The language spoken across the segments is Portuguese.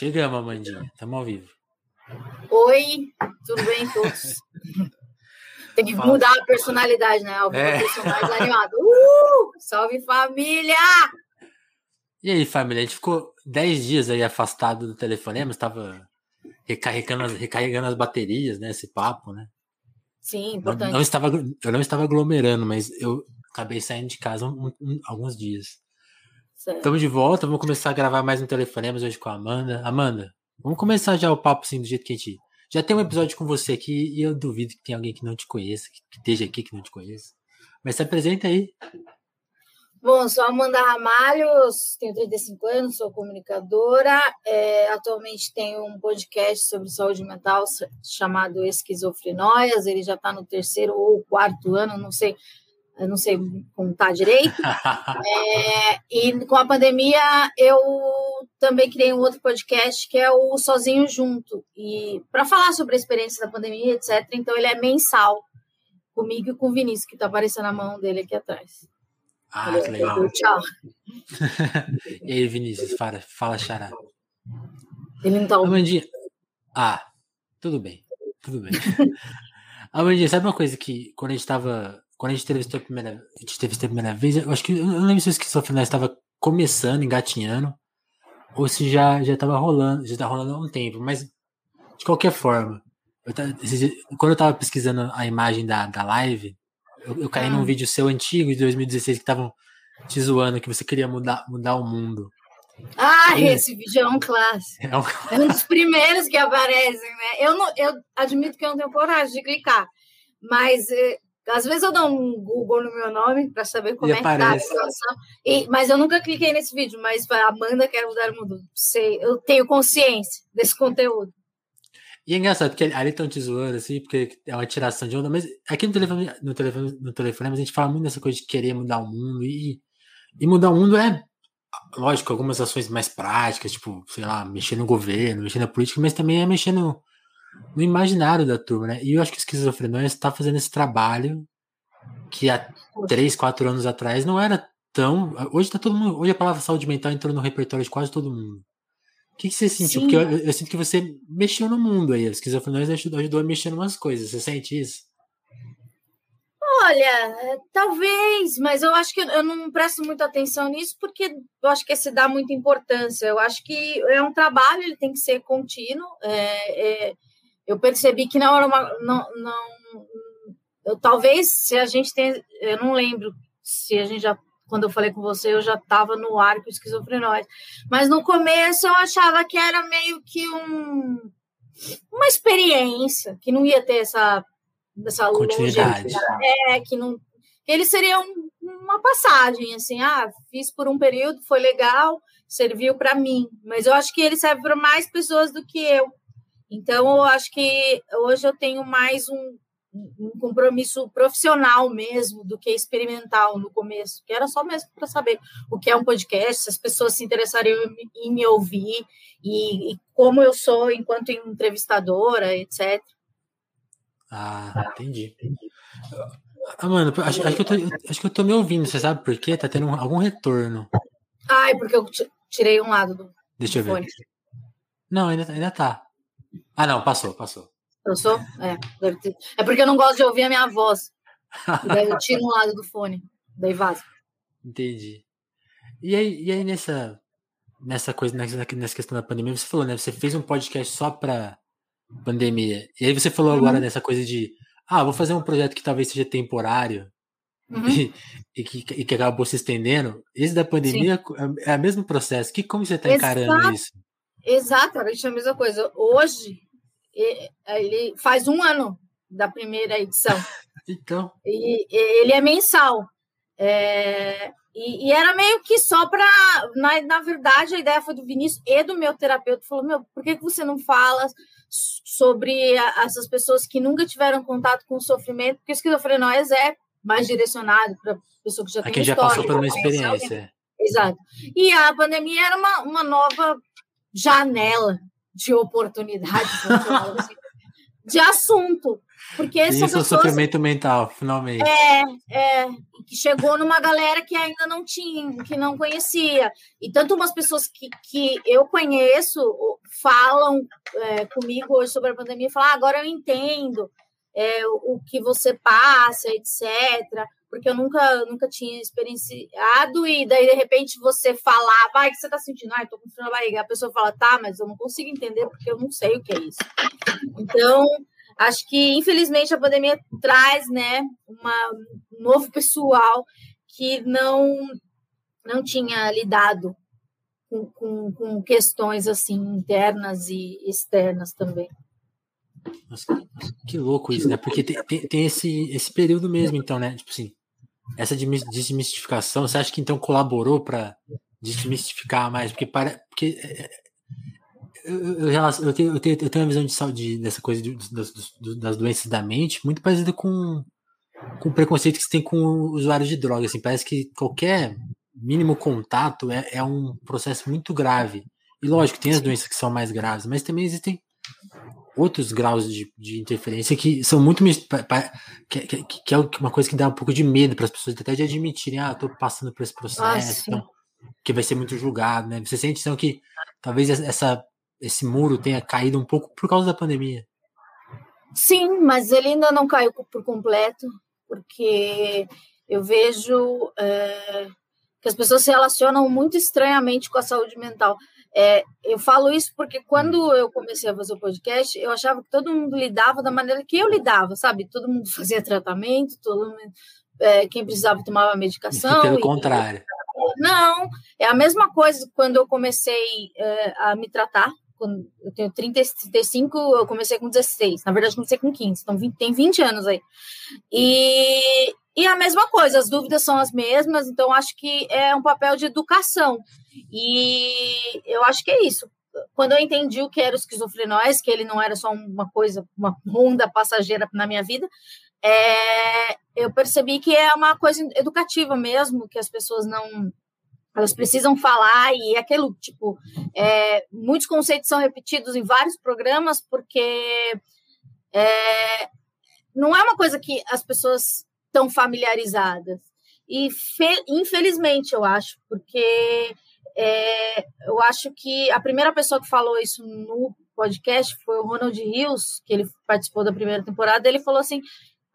Chegamos, Amandinha. Estamos ao vivo. Oi, tudo bem todos? Tem que Fala. mudar a personalidade, né? Ao é. mais animado. Uh! Salve família! E aí, família? A gente ficou 10 dias aí afastado do telefonema, estava recarregando as, recarregando as baterias, né? Esse papo, né? Sim, importante. Não, não estava, eu não estava aglomerando, mas eu acabei saindo de casa um, um, alguns dias. Estamos de volta, vamos começar a gravar mais um telefonemas hoje com a Amanda. Amanda, vamos começar já o papo assim, do jeito que a gente. Já tem um episódio com você aqui e eu duvido que tenha alguém que não te conheça, que esteja aqui que não te conheça. Mas se apresenta aí. Bom, sou Amanda Ramalho, tenho 35 anos, sou comunicadora. É, atualmente tenho um podcast sobre saúde mental chamado Esquizofrenóias. Ele já está no terceiro ou quarto ano, não sei eu não sei contar direito. é, e com a pandemia, eu também criei um outro podcast que é o Sozinho Junto. E para falar sobre a experiência da pandemia, etc. Então, ele é mensal, comigo e com o Vinícius, que está aparecendo a mão dele aqui atrás. Ah, que legal. Tchau. e aí, Vinícius, fala, fala xará. Ele não tá ouvindo. Ah, tudo bem. Tudo bem. Amandinha, sabe uma coisa que quando a gente estava quando a gente teve a primeira, a gente teve a primeira vez, eu acho que eu não lembro se o esquizofrenia estava começando, engatinhando, ou se já já estava rolando, já está rolando há um tempo, mas de qualquer forma, eu quando eu estava pesquisando a imagem da, da live, eu, eu caí ah. num vídeo seu antigo de 2016 que estavam te zoando que você queria mudar, mudar o mundo. Ah, esse vídeo é um clássico. É um... é um dos primeiros que aparecem, né? Eu, não, eu admito que eu não tenho coragem de clicar, mas eh, às vezes eu dou um Google no meu nome para saber como e é aparece. que tá a situação. E, mas eu nunca cliquei nesse vídeo, mas a Amanda quer mudar o mundo. Sei, eu tenho consciência desse conteúdo. E é engraçado, porque ali estão te zoando, assim, porque é uma tiração de onda, mas aqui no telefone, no telefone, no telefone a gente fala muito dessa coisa de querer mudar o mundo, e, e mudar o mundo é, lógico, algumas ações mais práticas, tipo, sei lá, mexer no governo, mexer na política, mas também é mexer no, no imaginário da turma, né? E eu acho que o Esquizofrenia está fazendo esse trabalho que há três, quatro anos atrás não era tão. Hoje tá todo mundo. Hoje a palavra saúde mental entrou no repertório de quase todo mundo. O que, que você sentiu? Sim. Porque eu, eu, sinto que você mexeu no mundo aí. A esquizofrenia ajudou, ajudou a mexer em umas coisas. Você sente isso? Olha, talvez, mas eu acho que eu não presto muita atenção nisso porque eu acho que se dá muita importância. Eu acho que é um trabalho, ele tem que ser contínuo. É, é, eu percebi que não era uma. Não, não, eu, talvez se a gente tem. Eu não lembro se a gente já. Quando eu falei com você, eu já estava no ar com esquizofrenóide. Mas no começo eu achava que era meio que um, uma experiência, que não ia ter essa, essa continuidade. É, que não. Ele seria um, uma passagem, assim, ah, fiz por um período, foi legal, serviu para mim. Mas eu acho que ele serve para mais pessoas do que eu. Então, eu acho que hoje eu tenho mais um, um compromisso profissional mesmo do que experimental no começo, que era só mesmo para saber o que é um podcast, se as pessoas se interessariam em me ouvir e, e como eu sou enquanto entrevistadora, etc. Ah, entendi. Ah, mano, acho, acho, que eu tô, acho que eu tô me ouvindo, você sabe por quê? Tá tendo algum retorno. Ai, porque eu tirei um lado do. Deixa eu ver. Fone. Não, ainda, ainda tá. Ah, não, passou, passou. Passou? É, é porque eu não gosto de ouvir a minha voz. daí eu tiro um lado do fone, daí vaza. Entendi. E aí, e aí nessa, nessa coisa, nessa, nessa questão da pandemia, você falou, né? Você fez um podcast só pra pandemia. E aí você falou agora uhum. dessa coisa de ah, vou fazer um projeto que talvez seja temporário uhum. e, e, que, e que acabou se estendendo. Esse da pandemia Sim. é, é o mesmo processo. Que, como você está encarando isso? Exatamente a mesma coisa. Hoje, ele faz um ano da primeira edição. então. E, ele é mensal. É, e, e, era meio que só para. Na, na verdade, a ideia foi do Vinícius e do meu terapeuta. Falou: Meu, por que, que você não fala sobre a, essas pessoas que nunca tiveram contato com o sofrimento? Porque o esquizofrenóis é mais direcionado para pessoa que já tem já passou por uma experiência. Exato. E a pandemia era uma, uma nova janela oportunidade assim, de assunto. Porque Isso pessoas... é sofrimento mental, finalmente. É, é, que chegou numa galera que ainda não tinha, que não conhecia. E tanto umas pessoas que, que eu conheço falam é, comigo hoje sobre a pandemia e falam, ah, agora eu entendo é, o, o que você passa, etc porque eu nunca, nunca tinha experienciado, e daí, de repente, você falar, vai, o que você tá sentindo? Ah, tô com frio na barriga. A pessoa fala, tá, mas eu não consigo entender porque eu não sei o que é isso. Então, acho que, infelizmente, a pandemia traz, né, uma, um novo pessoal que não, não tinha lidado com, com, com questões, assim, internas e externas também. Nossa, que louco isso, né? Porque tem, tem, tem, esse, esse período mesmo, então, né? Tipo assim, essa desmistificação, você acha que então colaborou para desmistificar mais? Porque, para, porque é, é, eu, eu, eu, tenho, eu, tenho, eu tenho uma visão de saúde dessa coisa de, das, das doenças da mente muito parecida com, com o preconceito que se tem com usuários de drogas. Assim, parece que qualquer mínimo contato é, é um processo muito grave. E lógico, tem as doenças que são mais graves, mas também existem outros graus de, de interferência que são muito que, que, que, é uma coisa que dá um pouco de medo para as pessoas até de admitirem, ah, estou passando por esse processo, ah, então, que vai ser muito julgado, né? Você sente então que talvez essa esse muro tenha caído um pouco por causa da pandemia? Sim, mas ele ainda não caiu por completo, porque eu vejo é, que as pessoas se relacionam muito estranhamente com a saúde mental. É, eu falo isso porque quando eu comecei a fazer o podcast, eu achava que todo mundo lidava da maneira que eu lidava, sabe? Todo mundo fazia tratamento, todo mundo, é, quem precisava tomava medicação. E pelo e, contrário. Não, é a mesma coisa quando eu comecei é, a me tratar. Quando eu tenho 30, 35, eu comecei com 16. Na verdade, comecei com 15, então 20, tem 20 anos aí. E, e a mesma coisa, as dúvidas são as mesmas, então acho que é um papel de educação. E eu acho que é isso. Quando eu entendi o que era esquizofrenóis, que ele não era só uma coisa, uma onda passageira na minha vida, é, eu percebi que é uma coisa educativa mesmo, que as pessoas não. Elas precisam falar, e é aquilo, tipo, é, muitos conceitos são repetidos em vários programas, porque é, não é uma coisa que as pessoas estão familiarizadas. E, fe, infelizmente, eu acho, porque é, eu acho que a primeira pessoa que falou isso no podcast foi o Ronald Rios, que ele participou da primeira temporada. Ele falou assim: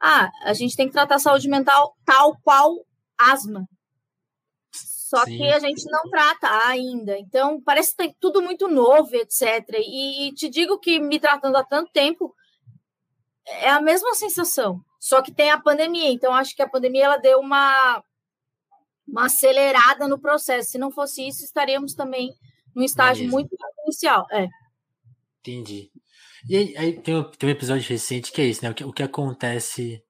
ah, a gente tem que tratar a saúde mental tal qual asma. Só Sim. que a gente não trata ainda. Então, parece que tem tudo muito novo, etc. E, e te digo que me tratando há tanto tempo, é a mesma sensação. Só que tem a pandemia. Então, acho que a pandemia ela deu uma uma acelerada no processo. Se não fosse isso, estaríamos também num estágio muito inicial. É. Entendi. E aí, aí tem, um, tem, um, episódio recente que é isso, né? O que, o que acontece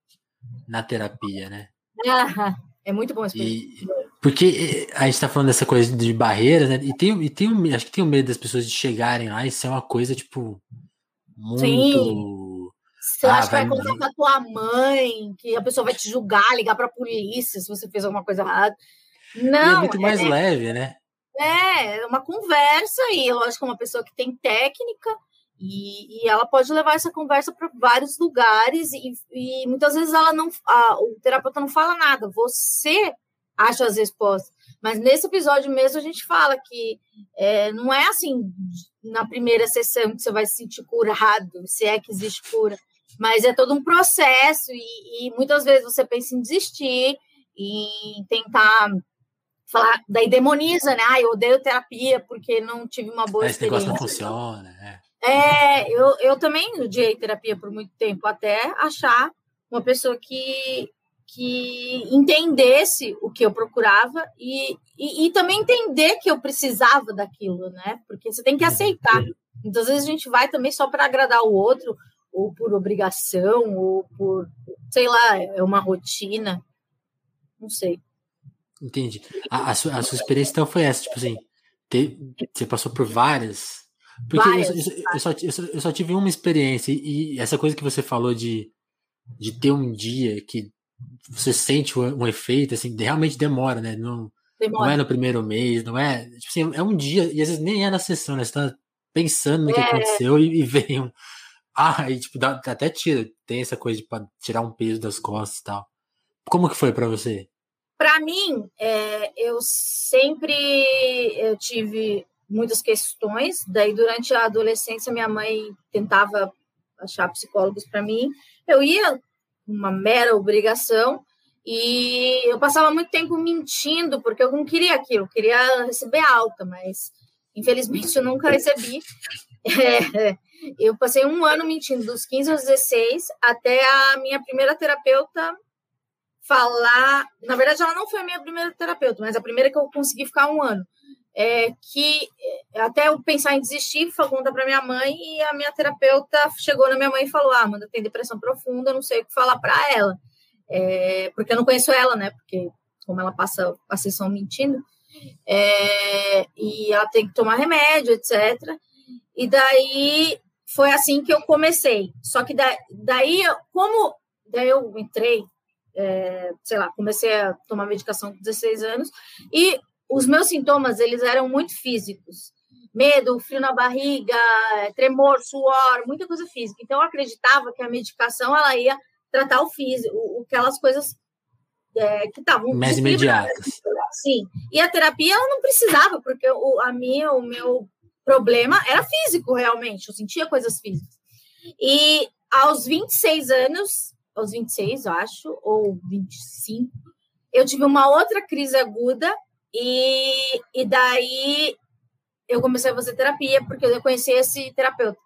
na terapia, né? Ah, é muito bom esse e, Porque eh, a gente tá falando dessa coisa de barreiras, né? E tem, e tem um, acho que tem um medo das pessoas de chegarem lá e ser uma coisa, tipo, muito. Sim você ah, acha que vai contar com a tua mãe, que a pessoa vai te julgar, ligar para a polícia se você fez alguma coisa errada. Não. E é muito mais é, leve, né? É, é uma conversa e lógico, é uma pessoa que tem técnica e, e ela pode levar essa conversa para vários lugares e, e, muitas vezes ela não, a, o terapeuta não fala nada, você acha as respostas. Mas nesse episódio mesmo a gente fala que é, não é assim na primeira sessão que você vai se sentir curado, se é que existe cura. Mas é todo um processo e, e muitas vezes você pensa em desistir e tentar falar, daí demoniza, né? Ah, eu odeio terapia porque não tive uma boa Esse experiência. Esse negócio não funciona, né? É, eu, eu também odiei terapia por muito tempo, até achar uma pessoa que, que entendesse o que eu procurava e, e, e, também entender que eu precisava daquilo, né? Porque você tem que aceitar. Muitas vezes a gente vai também só para agradar o outro, ou por obrigação, ou por, sei lá, é uma rotina. Não sei. Entendi. A, a, sua, a sua experiência então foi essa, tipo assim, ter, você passou por várias. Porque várias, eu, eu, eu, só, eu, só, eu só tive uma experiência, e, essa coisa que você falou de, de ter um dia que você sente um, um efeito, assim, realmente demora, né? Não, demora. não é no primeiro mês, não é. Tipo assim, é um dia, e às vezes nem é na sessão, né? Você tá pensando no que é. aconteceu e, e vem um, Ah, e tipo, dá, até tira, tem essa coisa de tirar um peso das costas e tal. Como que foi para você? Para mim, é, eu sempre eu tive muitas questões. Daí, durante a adolescência, minha mãe tentava achar psicólogos para mim. Eu ia uma mera obrigação e eu passava muito tempo mentindo porque eu não queria aquilo, eu queria receber alta, mas infelizmente eu nunca recebi. É, eu passei um ano mentindo, dos 15 aos 16, até a minha primeira terapeuta falar. Na verdade, ela não foi a minha primeira terapeuta, mas a primeira que eu consegui ficar um ano. É que é, até eu pensar em desistir, foi conta para minha mãe e a minha terapeuta chegou na minha mãe e falou: Ah, Amanda, tem depressão profunda, não sei o que falar para ela. É, porque eu não conheço ela, né? Porque como ela passa a sessão mentindo, é, e ela tem que tomar remédio, etc. E daí foi assim que eu comecei. Só que da, daí, como daí eu entrei é, sei lá, comecei a tomar medicação com 16 anos e os meus sintomas, eles eram muito físicos. Medo, frio na barriga, tremor, suor, muita coisa física. Então, eu acreditava que a medicação, ela ia tratar o físico, aquelas coisas é, que estavam... Mais imediatas. Sim. E a terapia, ela não precisava, porque o, a minha, o meu problema era físico, realmente. Eu sentia coisas físicas. E aos 26 anos, aos 26, acho, ou 25, eu tive uma outra crise aguda e, e daí eu comecei a fazer terapia porque eu conheci esse terapeuta.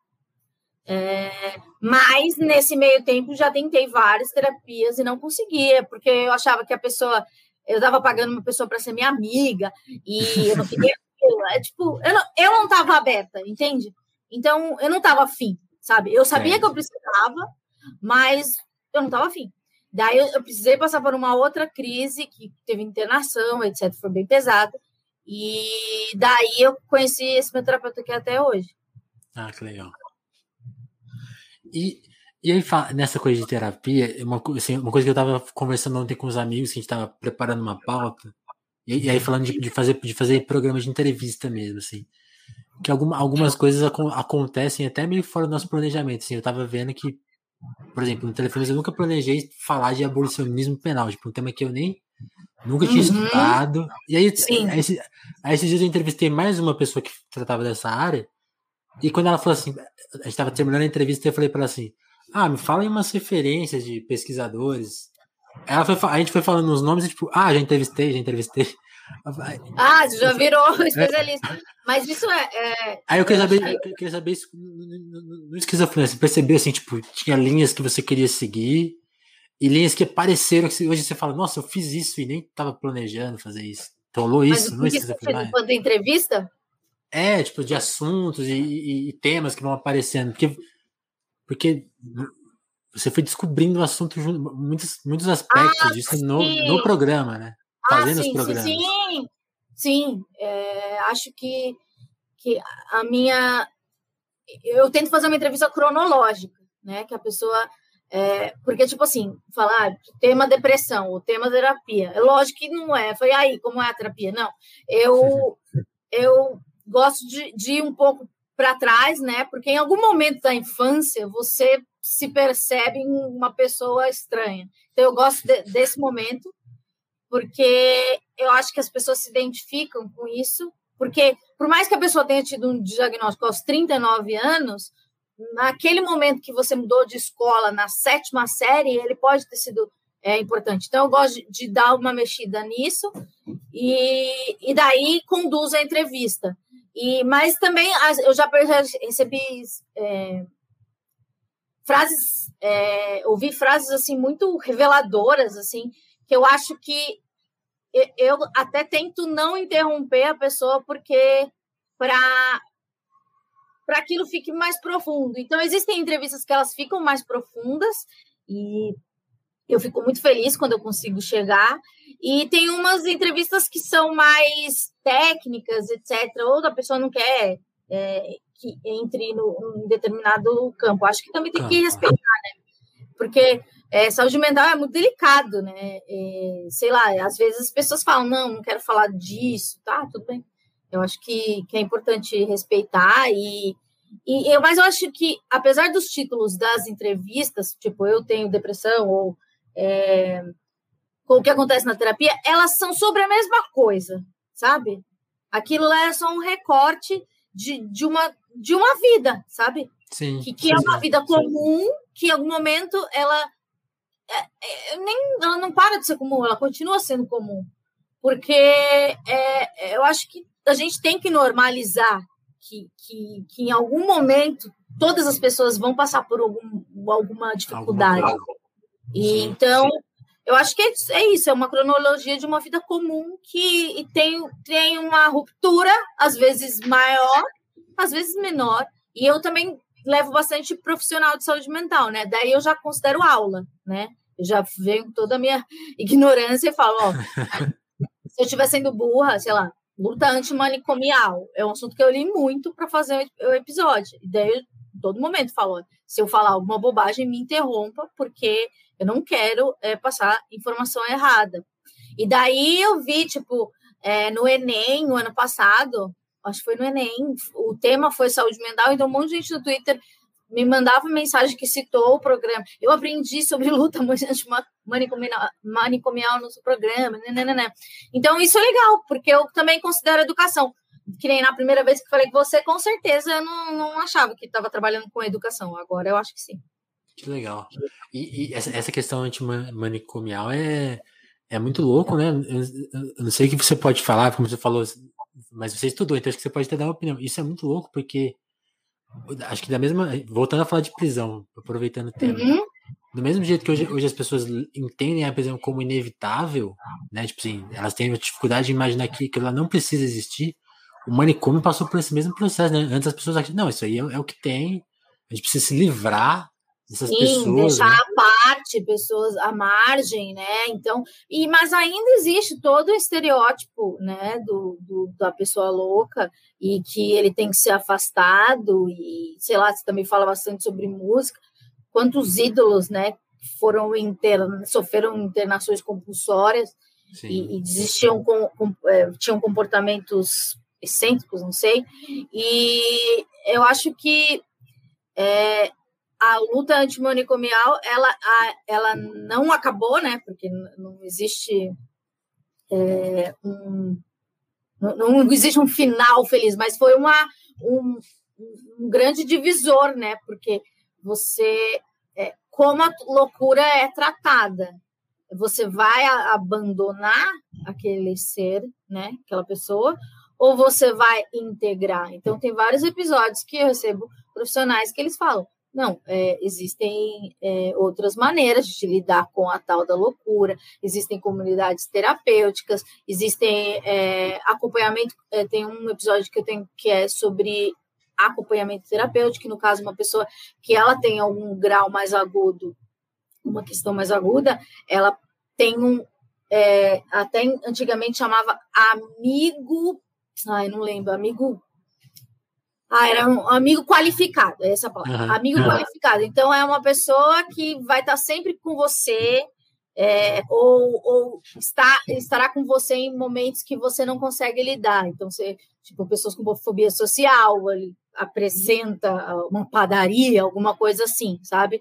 É, mas nesse meio tempo já tentei várias terapias e não conseguia, porque eu achava que a pessoa, eu estava pagando uma pessoa para ser minha amiga e eu não queria. é, tipo, eu não, eu não tava aberta, entende? Então eu não tava afim, sabe? Eu sabia é. que eu precisava, mas eu não estava afim. Daí eu, eu, precisei passar por uma outra crise que teve internação, etc. Foi bem pesada. E daí eu conheci esse meu terapeuta aqui até hoje. Ah, que legal. E, e aí, nessa coisa de terapia, uma, assim, uma coisa que eu estava conversando ontem com os amigos, que a gente estava preparando uma pauta, e, e, aí falando de, de, fazer, de fazer programas de entrevista mesmo, assim. Que alguma, algumas coisas ac acontecem até meio fora do nosso planejamento. Assim, eu estava vendo que por exemplo, no telefone eu nunca planejei falar de abolicionismo penal, tipo, um tema que eu nem nunca tinha uhum. estudado. E aí, aí, aí, aí, esses dias eu entrevistei mais uma pessoa que tratava dessa área, e quando ela falou assim, a gente estava terminando a entrevista, eu falei para ela assim: Ah, me fala em umas referências de pesquisadores. Ela foi, a gente foi falando uns nomes e tipo, ah, já entrevistei, já entrevistei. Ah, já virou especialista. Mas isso é. é Aí eu queria saber, eu queria saber isso no esquizofrenia. Você percebeu assim, tipo, tinha linhas que você queria seguir e linhas que apareceram que hoje você fala, nossa, eu fiz isso e nem estava planejando fazer isso. Rolou isso, não é esquizofrenia? Quando entrevista? É, tipo, de assuntos e, e, e, temas que vão aparecendo. Porque, porque você foi descobrindo o assunto, muitos, muitos aspectos ah, disso no, no programa, né? fazendo ah, sim, os programas. Sim, sim. É, acho que, que a minha. Eu tento fazer uma entrevista cronológica, né? Que a pessoa. É, porque, tipo assim, falar ah, tema depressão, o tema terapia. É lógico que não é. Foi aí, como é a terapia? Não. Eu, eu gosto de, de ir um pouco para trás, né? Porque em algum momento da infância você se percebe uma pessoa estranha. Então eu gosto de, desse momento porque eu acho que as pessoas se identificam com isso, porque por mais que a pessoa tenha tido um diagnóstico aos 39 anos, naquele momento que você mudou de escola, na sétima série, ele pode ter sido é, importante. Então, eu gosto de, de dar uma mexida nisso e, e daí conduz a entrevista. E, mas também eu já recebi é, frases, é, ouvi frases assim muito reveladoras, assim, que eu acho que eu até tento não interromper a pessoa porque para para aquilo fique mais profundo. Então existem entrevistas que elas ficam mais profundas e eu fico muito feliz quando eu consigo chegar. E tem umas entrevistas que são mais técnicas, etc. Ou a pessoa não quer é, que entre no, em determinado campo. Acho que também tem que respeitar, né? Porque é, saúde mental é muito delicado, né? É, sei lá, às vezes as pessoas falam, não, não quero falar disso, tá, tudo bem. Eu acho que, que é importante respeitar e, E, eu, mas eu acho que, apesar dos títulos das entrevistas, tipo, eu tenho depressão ou é, o que acontece na terapia, elas são sobre a mesma coisa, sabe? Aquilo lá é só um recorte de, de, uma, de uma vida, sabe? Sim. Que, que é sim, é uma vida comum, que em algum momento ela, é, é, nem, ela não para de ser comum, ela continua sendo comum. Porque é, eu acho que a gente tem que normalizar que, que, que em algum momento todas as pessoas vão passar por algum, alguma dificuldade. Alguma e sim, então, sim. Eu acho que é, é, isso, é uma cronologia de uma vida comum que tem, tem uma ruptura, às vezes maior, às vezes menor. E eu também levo bastante profissional de saúde mental, né? Daí eu já considero aula, né? Eu já venho toda a minha ignorância e falo, ó, se eu estiver sendo burra, sei lá, luta antimanicomial. É um assunto que eu li muito para fazer o episódio. E daí, eu, todo momento, falo: se eu falar alguma bobagem, me interrompa, porque eu não quero é, passar informação errada. E daí eu vi, tipo, é, no Enem, no ano passado, acho que foi no Enem, o tema foi saúde mental, então um monte de gente no Twitter me mandava mensagem que citou o programa. Eu aprendi sobre luta manicomial, manicomial no seu programa. Né, né, né, então, isso é legal, porque eu também considero educação. Que nem na primeira vez que falei com você, com certeza eu não, não achava que estava trabalhando com educação. Agora eu acho que sim. Que legal. E, e essa, essa questão antimanicomial é, é muito louco, né? Eu, eu, não sei o que você pode falar, como você falou, mas você estudou, então acho que você pode até dar uma opinião. Isso é muito louco, porque acho que da mesma. Voltando a falar de prisão, aproveitando o tema. Uhum. Do mesmo jeito que hoje, hoje as pessoas entendem a prisão como inevitável, né? Tipo assim, elas têm dificuldade de imaginar que, que ela não precisa existir. O manicômio passou por esse mesmo processo, né? Antes as pessoas acham, não, isso aí é, é o que tem, a gente precisa se livrar dessas Sim, pessoas. Deixar né? à parte, pessoas à margem, né? Então, e, mas ainda existe todo o estereótipo, né, do, do, da pessoa louca e que ele tem que ser afastado e, sei lá, você também fala bastante sobre música, quantos ídolos, né, foram inter, sofreram internações compulsórias e, e, desistiam com, com é, tinham comportamentos excêntricos, não sei, e eu acho que é, a luta antimanicomial ela, a, ela não acabou, né? Porque não existe é, um não, não, existe um final feliz, mas foi uma um, um grande divisor, né? Porque você é, como a loucura é tratada, você vai abandonar aquele ser, né? Aquela pessoa, ou você vai integrar. Então tem vários episódios que eu recebo profissionais que eles falam não, é, existem é, outras maneiras de lidar com a tal da loucura, existem comunidades terapêuticas, existem é, acompanhamento. É, tem um episódio que eu tenho que é sobre acompanhamento terapêutico, no caso, uma pessoa que ela tem algum grau mais agudo, uma questão mais aguda, ela tem um. É, até antigamente chamava amigo. Ai, não lembro, amigo ah, era um amigo qualificado, é essa palavra. Uhum. Amigo uhum. qualificado. Então, é uma pessoa que vai estar sempre com você, é, ou, ou está, estará com você em momentos que você não consegue lidar. Então, você, tipo, pessoas com fobia social, ele apresenta uma padaria, alguma coisa assim, sabe?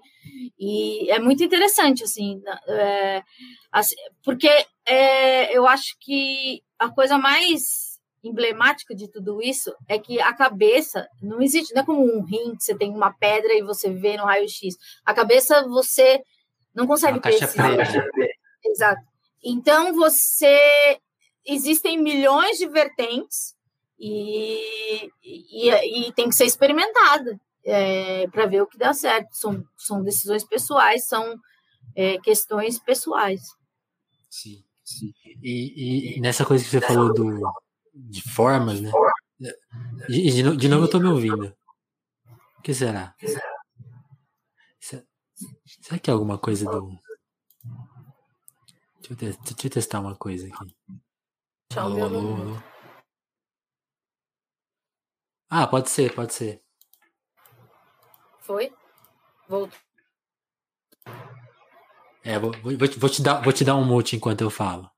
E é muito interessante, assim, é, assim porque é, eu acho que a coisa mais emblemático de tudo isso é que a cabeça não existe, não é como um rim que você tem uma pedra e você vê no raio-x. A cabeça você não consegue precisar. Exato. Então você existem milhões de vertentes e, e, e tem que ser experimentada é, para ver o que dá certo. São, são decisões pessoais, são é, questões pessoais. Sim, sim. E, e nessa coisa que você falou do, de formas, né? De, de, de novo eu tô me ouvindo. O que será? Será que é alguma coisa do. Deixa eu, te, deixa eu testar uma coisa aqui. Alô, alô, alô. Ah, pode ser, pode ser. Foi? Voltou. É, vou, vou, vou, te dar, vou te dar um mute enquanto eu falo.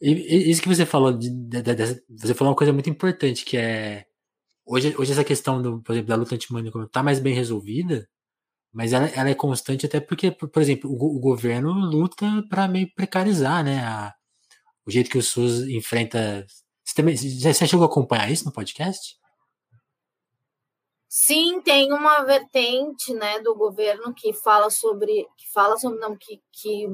Isso que você falou, de, de, de, você falou uma coisa muito importante, que é hoje, hoje essa questão, do, por exemplo, da luta antimônica está mais bem resolvida, mas ela, ela, é constante até porque, por, por exemplo, o, o, governo luta para meio precarizar, né? A, o jeito que o SUS enfrenta. Você, também, você chegou a acompanhar isso no podcast? Sim, tem uma vertente, né, do governo que fala sobre, que fala sobre, não, que, que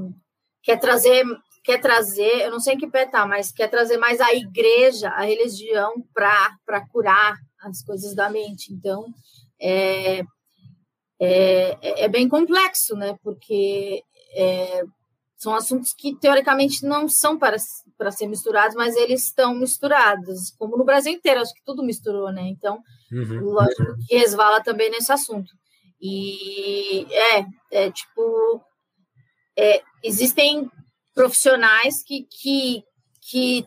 quer trazer, quer trazer, eu não sei em que pé tá, mas quer trazer mais a igreja, a religião para curar as coisas da mente. Então, é, é, é bem complexo, né, porque é, são assuntos que teoricamente não são para, para ser misturados, mas eles estão misturados, como no Brasil inteiro, acho que tudo misturou, né? Então, uhum. lógico que resvala também nesse assunto. E é, é tipo, é, existem profissionais que, que, que,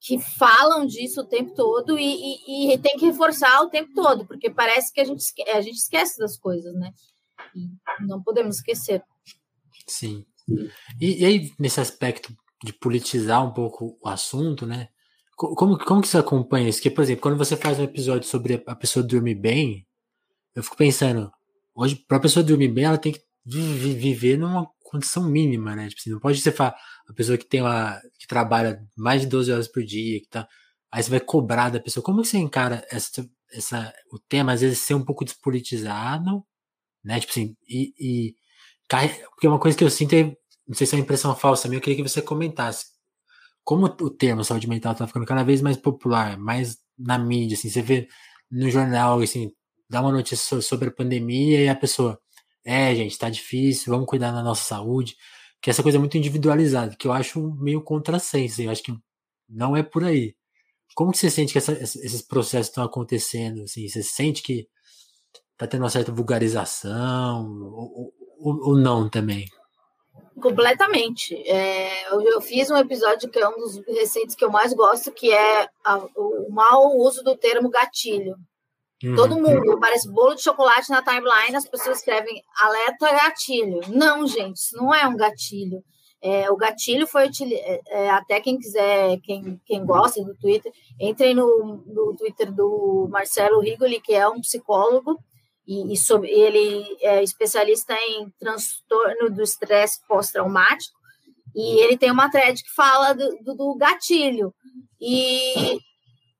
que falam disso o tempo todo e, e, e, tem que reforçar o tempo todo, porque parece que a gente, a gente esquece das coisas, né? E não podemos esquecer. Sim. E, e, aí, nesse aspecto de politizar um pouco o assunto, né? Como, como que você acompanha isso? Porque, por exemplo, quando você faz um episódio sobre a pessoa dormir bem, eu fico pensando, hoje, para a pessoa dormir bem, ela tem que viver numa condição mínima, né? Tipo assim, não pode ser a pessoa que tem uma, que trabalha mais de 12 horas por dia, que tá, aí você vai cobrar da pessoa. Como você encara essa, essa, o tema, às vezes, ser um pouco despolitizado, né? Tipo assim, e, e porque uma coisa que eu sinto é, não sei se é uma impressão falsa minha, eu queria que você comentasse. Como o termo saúde mental está ficando cada vez mais popular, mais na mídia, assim, você vê no jornal, assim, dá uma notícia sobre a pandemia e a pessoa, é, gente, tá difícil, vamos cuidar da nossa saúde, que essa coisa é muito individualizada, que eu acho meio contrassenso, eu acho que não é por aí. Como que você sente que essa, esses processos estão acontecendo, assim, você sente que tá tendo uma certa vulgarização, ou, ou, ou não também? Completamente. É, eu, eu, fiz um episódio que é um dos recentes que eu mais gosto, que é a, o mau uso do termo gatilho. Uhum. Todo mundo, parece bolo de chocolate na timeline, as pessoas escrevem alerta gatilho. Não, gente, isso não é um gatilho. É, o gatilho foi é, é, até quem quiser, quem, quem gosta do Twitter, entrem no, no Twitter do Marcelo Rigoli, que é um psicólogo, e, e sobre, ele é especialista em transtorno do estresse pós-traumático, e ele tem uma thread que fala do, do, do, gatilho. E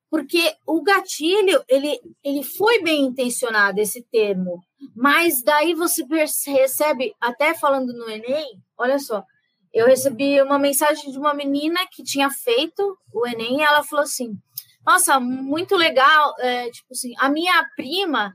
porque o gatilho, ele, ele foi bem intencionado, esse termo, mas daí você recebe, até falando no Enem, olha só, eu recebi uma mensagem de uma menina que tinha feito o Enem e ela falou assim, nossa, muito legal, é, tipo assim, a minha prima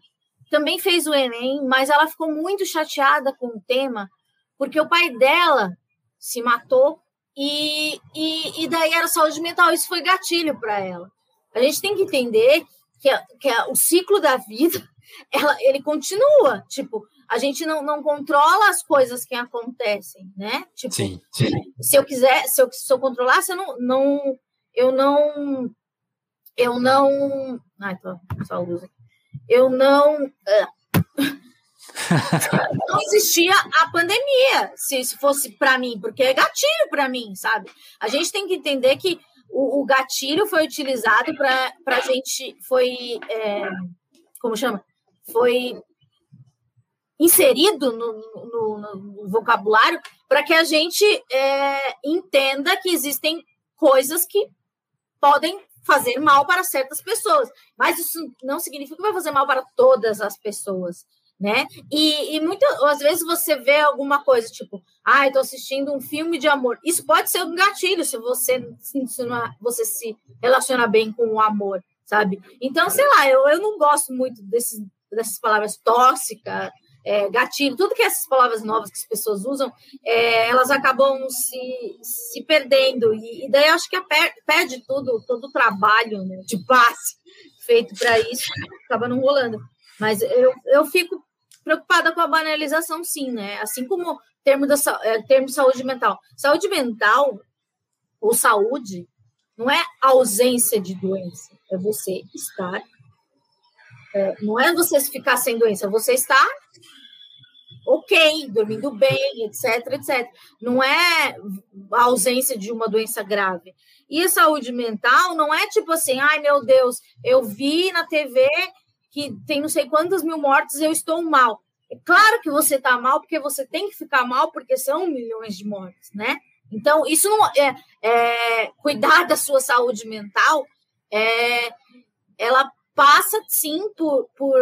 também fez o Enem, mas ela ficou muito chateada com o tema, porque o pai dela se matou e, e, e daí era saúde mental. Isso foi gatilho para ela. A gente tem que entender que, que o ciclo da vida ela, ele continua. Tipo, a gente não, não controla as coisas que acontecem, né? Tipo, sim, sim. se eu quiser, se eu, se eu controlar, se eu não, não eu não eu não. Ai, tô só a luz aqui eu não. É, não existia a pandemia, se, se fosse para mim, porque é gatilho para mim, sabe? A gente tem que entender que o, o gatilho foi utilizado para a gente, foi, é, como chama? Foi inserido no, no, no vocabulário para que a gente é, entenda que existem coisas que podem fazer mal para certas pessoas, mas isso não significa que vai fazer mal para todas as pessoas, né? E, e muitas vezes você vê alguma coisa tipo, ah, estou assistindo um filme de amor. Isso pode ser um gatilho se você se, você se relaciona bem com o amor, sabe? Então, sei lá, eu, eu não gosto muito desses, dessas palavras tóxica, é, gatilho, tudo que essas palavras novas que as pessoas usam, é, elas acabam se, se perdendo. E, e daí acho que perde tudo, todo o trabalho né, de base feito para isso, acaba não rolando. Mas eu, eu fico preocupada com a banalização, sim, né? Assim como termo, da, é, termo saúde mental. Saúde mental ou saúde não é ausência de doença, é você estar. É, não é você ficar sem doença, é você estar ok, dormindo bem, etc, etc. Não é a ausência de uma doença grave. E a saúde mental não é tipo assim, ai meu Deus, eu vi na TV que tem não sei quantos mil mortos e eu estou mal. É claro que você está mal, porque você tem que ficar mal, porque são milhões de mortes, né? Então, isso não é, é cuidar da sua saúde mental, é, ela passa sim por, por,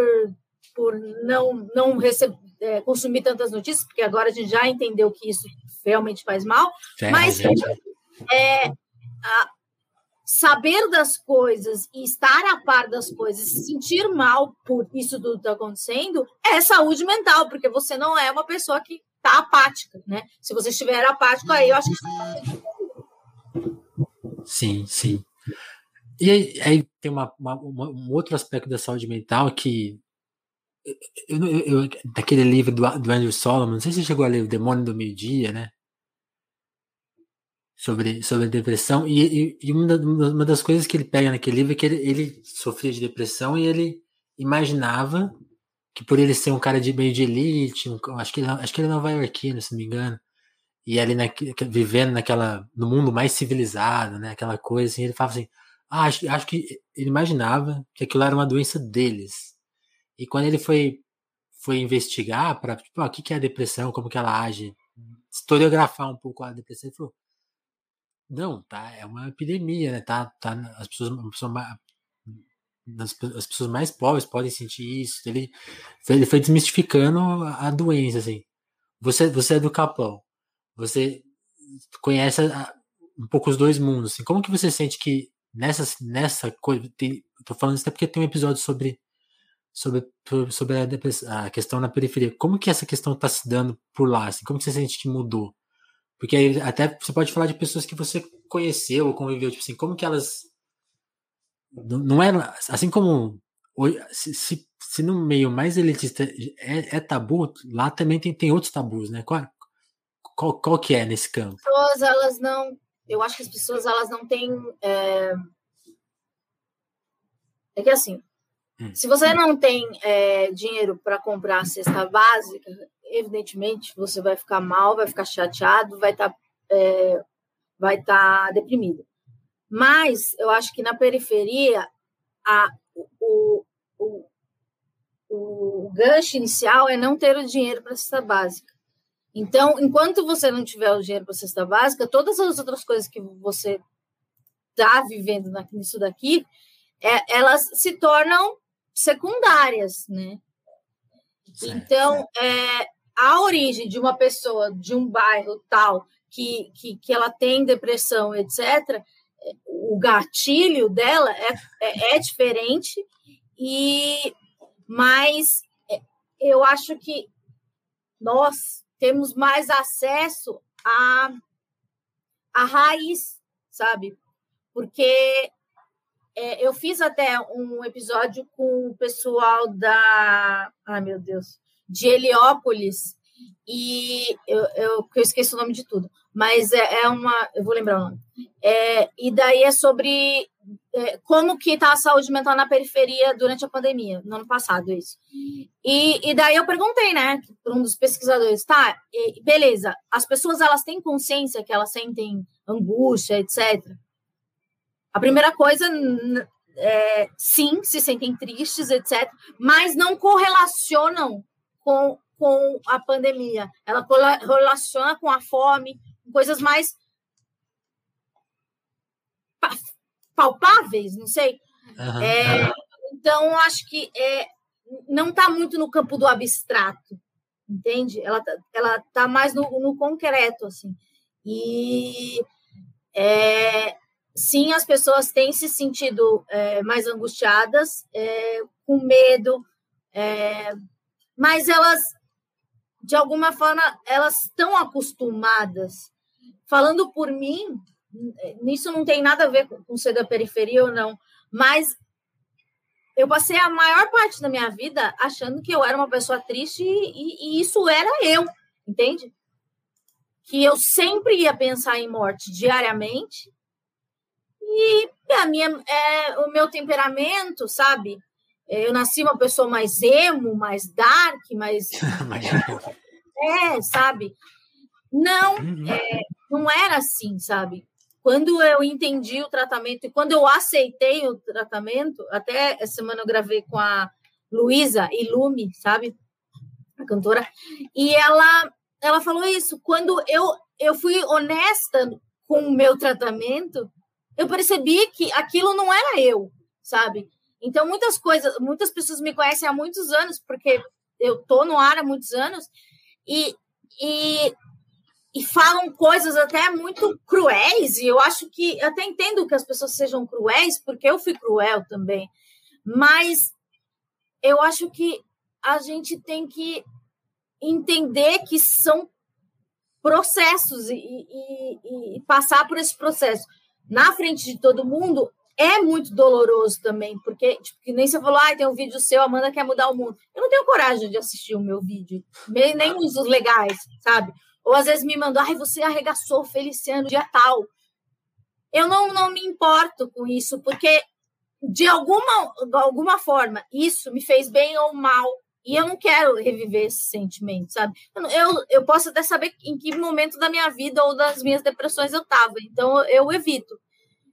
por não, não receber, é, consumir tantas notícias, porque agora a gente já entendeu que isso realmente faz mal, é, mas é, a, saber das coisas e estar a par das coisas, se sentir mal por isso tudo está acontecendo, é saúde mental, porque você não é uma pessoa que está apática, né? Se você estiver apático, aí eu acho que. Sim, sim. E aí, aí tem uma, uma, um outro aspecto da saúde mental que. Eu, eu, eu, daquele livro do, do Andrew Solomon, não sei se você chegou a ler O Demônio do Meio-Dia, né? Sobre, sobre depressão. E, e, e uma, uma, das coisas que ele pega naquele livro é que ele, ele sofria de depressão e ele imaginava que por ele ser um cara de meio de elite, um, acho que ele, acho que ele é nova-iorquino, se não me engano, e ali na, vivendo naquela no mundo mais civilizado, né, aquela coisa assim, ele falava assim: "Ah, acho, acho que ele imaginava que aquilo era uma doença deles". E quando ele foi foi investigar para, tipo, ah, o que que é a depressão, como que ela age, historiografar um pouco a depressão, ele falou: "Não, tá, é uma epidemia, né? Tá, tá as pessoas, pessoa, as, as pessoas mais pobres podem sentir isso. Ele, ele foi desmistificando a, doença, assim. Você, você é do Capão. Você conhece um pouco os dois mundos. Assim. Como que você sente que nessa, nessa coisa. Tem, tô falando isso até porque tem um episódio sobre, sobre, sobre a, a questão na periferia. Como que essa questão está se dando por lá? Assim? Como que você sente que mudou? Porque aí até você pode falar de pessoas que você conheceu ou conviveu, tipo assim, como que elas não é assim como se, se, se, no meio mais elitista é, é, tabu, lá também tem, tem outros tabus, né? Qual, qual, qual que é nesse campo? As pessoas, elas não. Eu acho que as pessoas elas não têm. É, é que assim, hum. se você não tem é, dinheiro para comprar a cesta básica, evidentemente você vai ficar mal, vai ficar chateado, vai estar tá, é, vai estar tá deprimido. Mas eu acho que na periferia a, o, o, o, gancho inicial é não ter o dinheiro para a cesta básica. Então, enquanto você não tiver o dinheiro para a cesta básica, todas as outras coisas que você está vivendo nisso daqui, é, elas se tornam secundárias, né? Certo. Então, é, a origem de uma pessoa de um bairro tal que, que, que ela tem depressão, etc., o gatilho dela é, é, é diferente, e mas é, eu acho que nós temos mais acesso à, à raiz, sabe? Porque é, eu fiz até um episódio com o pessoal da. Ai, meu Deus! De Heliópolis, e eu, eu, eu esqueço o nome de tudo, mas é, é uma, eu vou lembrar o nome. É, e daí é sobre é, como que está a saúde mental na periferia durante a pandemia, no ano passado, isso. E, e daí eu perguntei, né, para um dos pesquisadores, tá, e, beleza, as pessoas elas têm consciência que elas sentem angústia, etc. A primeira coisa, é, sim, se sentem tristes, etc., mas não correlacionam com com a pandemia. Ela relaciona com a fome, com coisas mais palpáveis, não sei. Uhum. É, então, acho que é, não está muito no campo do abstrato, entende? Ela está ela tá mais no, no concreto, assim. E é, sim, as pessoas têm se sentido é, mais angustiadas, é, com medo, é, mas elas de alguma forma, elas estão acostumadas. Falando por mim, nisso não tem nada a ver com ser da periferia ou não, mas eu passei a maior parte da minha vida achando que eu era uma pessoa triste e, e isso era eu, entende? Que eu sempre ia pensar em morte diariamente e a minha, é, o meu temperamento, sabe? Eu nasci uma pessoa mais emo, mais dark, mais. É, sabe? Não, uhum. é, não era assim, sabe? Quando eu entendi o tratamento e quando eu aceitei o tratamento, até essa semana eu gravei com a Luísa Ilume, sabe? A cantora, e ela ela falou isso. Quando eu eu fui honesta com o meu tratamento, eu percebi que aquilo não era eu, sabe? Então muitas coisas, muitas pessoas me conhecem há muitos anos porque eu tô no ar há muitos anos e, e e falam coisas até muito cruéis, e eu acho que até entendo que as pessoas sejam cruéis, porque eu fui cruel também, mas eu acho que a gente tem que entender que são processos e, e, e passar por esse processo. Na frente de todo mundo é muito doloroso também, porque, tipo, que nem você falou, ah, tem um vídeo seu, Amanda quer mudar o mundo. Eu não tenho coragem de assistir o meu vídeo, nem, nem os legais, sabe? Ou às vezes me mandou, ai, você arregaçou Feliciano dia tal. Eu não, não me importo com isso, porque de alguma, alguma forma isso me fez bem ou mal. E eu não quero reviver esse sentimento, sabe? Eu, eu posso até saber em que momento da minha vida ou das minhas depressões eu estava. Então eu evito.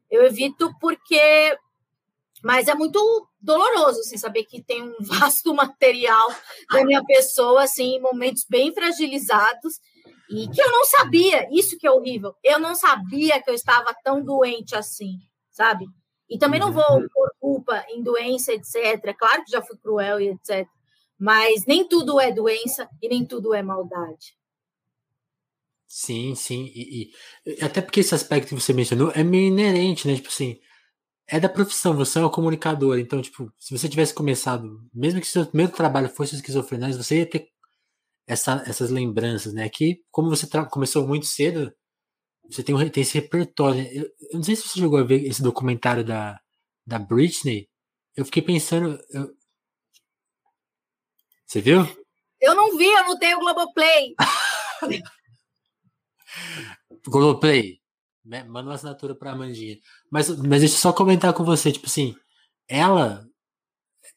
Eu evito porque. Mas é muito doloroso, assim, saber que tem um vasto material da minha pessoa, assim, em momentos bem fragilizados e que eu não sabia, isso que é horrível. Eu não sabia que eu estava tão doente assim, sabe? E também não vou uhum. por culpa em doença, etc. Claro que já fui cruel e etc. Mas nem tudo é doença e nem tudo é maldade. Sim, sim. E, e, até porque esse aspecto que você mencionou é meio inerente, né? Tipo assim, é da profissão, você é um comunicador. Então, tipo, se você tivesse começado, mesmo que seu primeiro trabalho fosse esquizofrenia, você ia ter essa, essas lembranças, né? Que, como você começou muito cedo, você tem, tem esse repertório. Eu, eu, não sei se você chegou a ver esse documentário da, da Britney. Eu fiquei pensando. Eu... Você viu? Eu não vi, eu não tenho Globoplay. Globoplay. Manda uma assinatura pra Amandinha. Mas, mas deixa eu só comentar com você, tipo assim, ela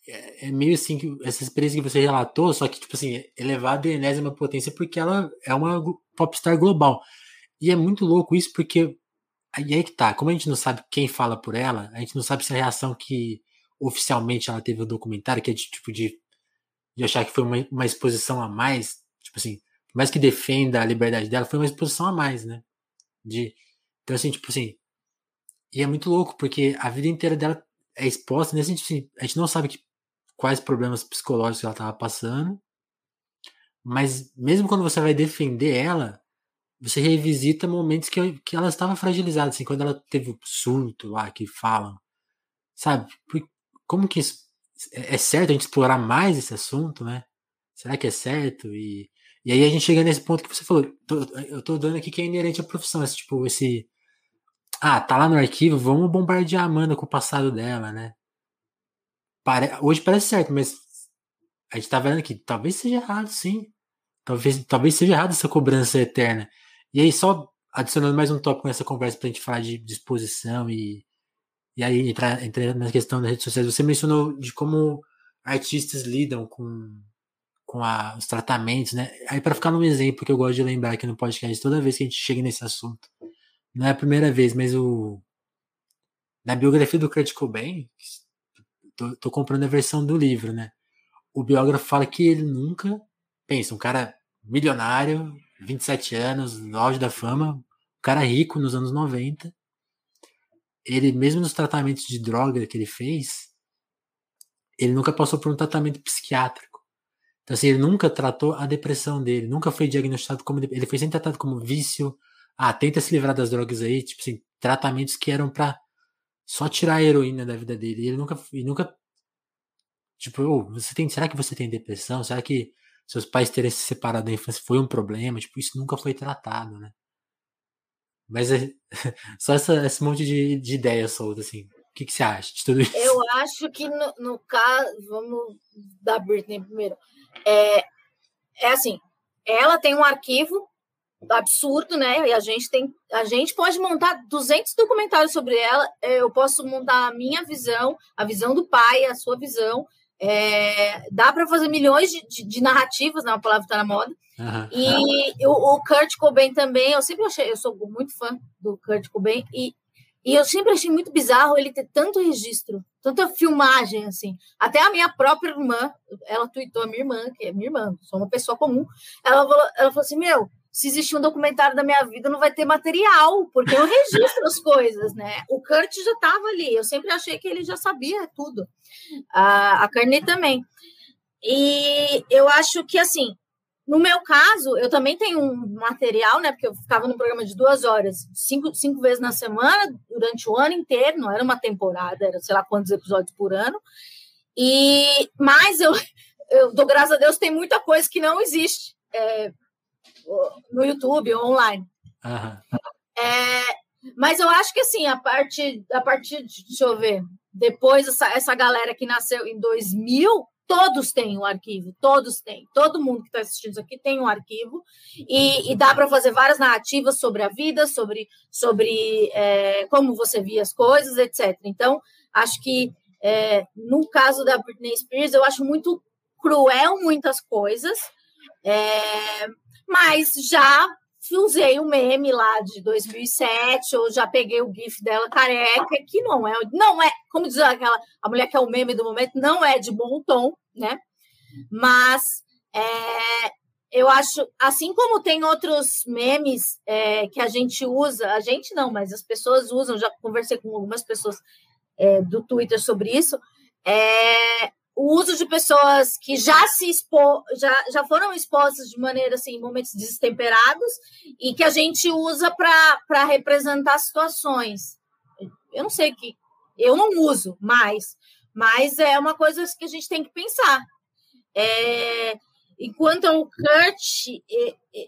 é, é, meio assim que essa experiência que você relatou, só que, tipo assim, elevada à enésima potência, porque ela é uma popstar global. E é muito louco isso, porque aí é que tá, como a gente não sabe quem fala por ela, a gente não sabe se a reação que oficialmente ela teve no documentário, que é de tipo de, de achar que foi uma, uma exposição a mais, tipo assim, mais que defenda a liberdade dela, foi uma exposição a mais, né? De, então, assim, tipo assim, e é muito louco, porque a vida inteira dela é exposta nesse sentido, assim, a gente não sabe que quais problemas psicológicos ela estava passando. Mas mesmo quando você vai defender ela, você revisita momentos que, que ela estava fragilizada, assim, quando ela teve o surto lá que falam. Sabe? Como que isso, é, é certo a gente explorar mais esse assunto, né? Será que é certo? E, e aí a gente chega nesse ponto que você falou. Tô, eu tô dando aqui que é inerente à profissão, esse tipo, esse. Ah, tá lá no arquivo, vamos bombardear a Amanda com o passado dela, né? Pare... Hoje parece certo, mas a gente tá vendo aqui, talvez seja errado, sim. Talvez, talvez seja errado essa cobrança eterna. E aí, só adicionando mais um tópico nessa conversa pra gente falar de disposição e, e aí entrar, entrar na questão das redes sociais. Você mencionou de como artistas lidam com, com a, os tratamentos, né? Aí, para ficar num exemplo que eu gosto de lembrar aqui no podcast, toda vez que a gente chega nesse assunto, não é a primeira vez, mas o. Na biografia do Kurt Cobain, tô, tô comprando a versão do livro, né? O biógrafo fala que ele nunca, pensa, um cara milionário, 27 anos, no auge da fama, um cara rico nos anos 90. Ele, mesmo nos tratamentos de droga que ele fez, ele nunca passou por um tratamento psiquiátrico. Então, assim, ele nunca tratou a depressão dele, nunca foi diagnosticado como. Ele foi sempre tratado como vício. Ah, tenta se livrar das drogas aí, tipo assim, tratamentos que eram para só tirar a heroína da vida dele. E ele nunca, e nunca tipo, oh, você tem, será que você tem depressão? Será que seus pais terem se separado da infância foi um problema? Tipo, isso nunca foi tratado, né? Mas é, só essa, esse monte de, de ideias soltas, assim. O que, que você acha de tudo isso? Eu acho que no, no caso, vamos da Britney primeiro. É, é assim, ela tem um arquivo absurdo, né? E a gente tem, a gente pode montar 200 documentários sobre ela. É, eu posso montar a minha visão, a visão do pai, a sua visão. É, dá para fazer milhões de, de, de narrativas, né? Uma palavra está na moda. Uhum. E o, o Kurt Cobain também, eu sempre achei, eu sou muito fã do Kurt Cobain, e, e eu sempre achei muito bizarro ele ter tanto registro, tanta filmagem, assim. Até a minha própria irmã, ela tweetou a minha irmã, que é minha irmã, sou uma pessoa comum, ela falou, ela falou assim, meu, se existir um documentário da minha vida, não vai ter material, porque eu registro as coisas, né? O Kurt já estava ali, eu sempre achei que ele já sabia tudo. A, a Carne também. E eu acho que, assim, no meu caso, eu também tenho um material, né? Porque eu ficava num programa de duas horas, cinco, cinco vezes na semana, durante o ano inteiro, não era uma temporada, era sei lá quantos episódios por ano. E mas eu, eu dou graças a Deus, tem muita coisa que não existe. É, no YouTube, online. Uhum. É, mas eu acho que assim, a partir, a partir de, deixa eu ver, depois essa, essa galera que nasceu em 2000, todos têm um arquivo, todos têm. Todo mundo que está assistindo isso aqui tem um arquivo e, e dá para fazer várias narrativas sobre a vida, sobre, sobre é, como você via as coisas, etc. Então, acho que é, no caso da Britney Spears, eu acho muito cruel muitas coisas, é, mas já usei o meme lá de 2007, ou já peguei o gif dela careca, que não é, não é, como diz aquela, a mulher que é o meme do momento, não é de bom tom, né? Mas é, eu acho, assim como tem outros memes é, que a gente usa, a gente não, mas as pessoas usam, já conversei com algumas pessoas é, do Twitter sobre isso, é, o uso de pessoas que já se expo, já, já foram expostas de maneira assim, momentos destemperados e que a gente usa para representar situações. Eu não sei que eu não uso mais, mas é uma coisa que a gente tem que pensar. É, enquanto o Kurt,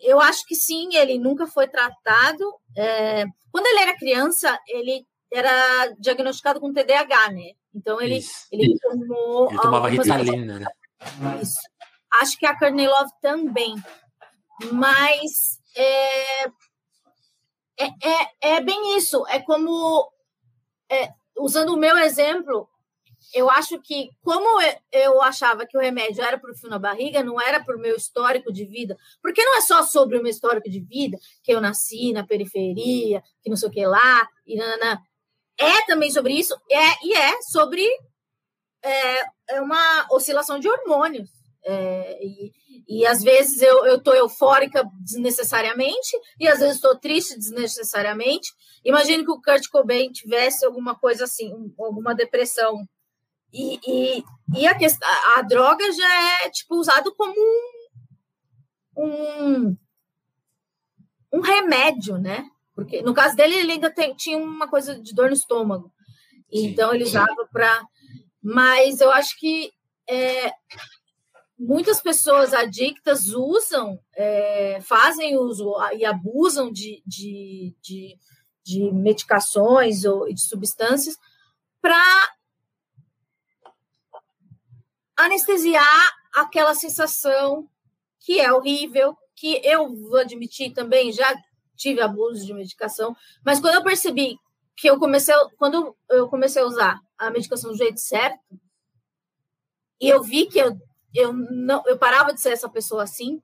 eu acho que sim, ele nunca foi tratado. É, quando ele era criança, ele era diagnosticado com TDAH, né? Então ele, ele tomou. Ele tomava Ritalina, né? Isso. Acho que a Courtney Love também. Mas é, é, é, é bem isso. É como. É, usando o meu exemplo, eu acho que, como eu achava que o remédio era para o fio na barriga, não era para o meu histórico de vida, porque não é só sobre o meu histórico de vida, que eu nasci na periferia, que não sei o que lá, e nanana é também sobre isso, é, e é sobre é, é uma oscilação de hormônios. É, e, e às vezes eu estou eufórica desnecessariamente, e às vezes estou triste desnecessariamente. Imagine que o Kurt Cobain tivesse alguma coisa assim, alguma depressão. E, e, e a, questão, a droga já é tipo usado como um, um, um remédio, né? Porque no caso dele, ele ainda tem, tinha uma coisa de dor no estômago. Então ele usava para. Mas eu acho que é, muitas pessoas adictas usam, é, fazem uso e abusam de, de, de, de medicações ou de substâncias para anestesiar aquela sensação que é horrível, que eu vou admitir também, já tive abuso de medicação, mas quando eu percebi que eu comecei, quando eu comecei a usar a medicação do jeito certo, e eu vi que eu, eu não eu parava de ser essa pessoa assim,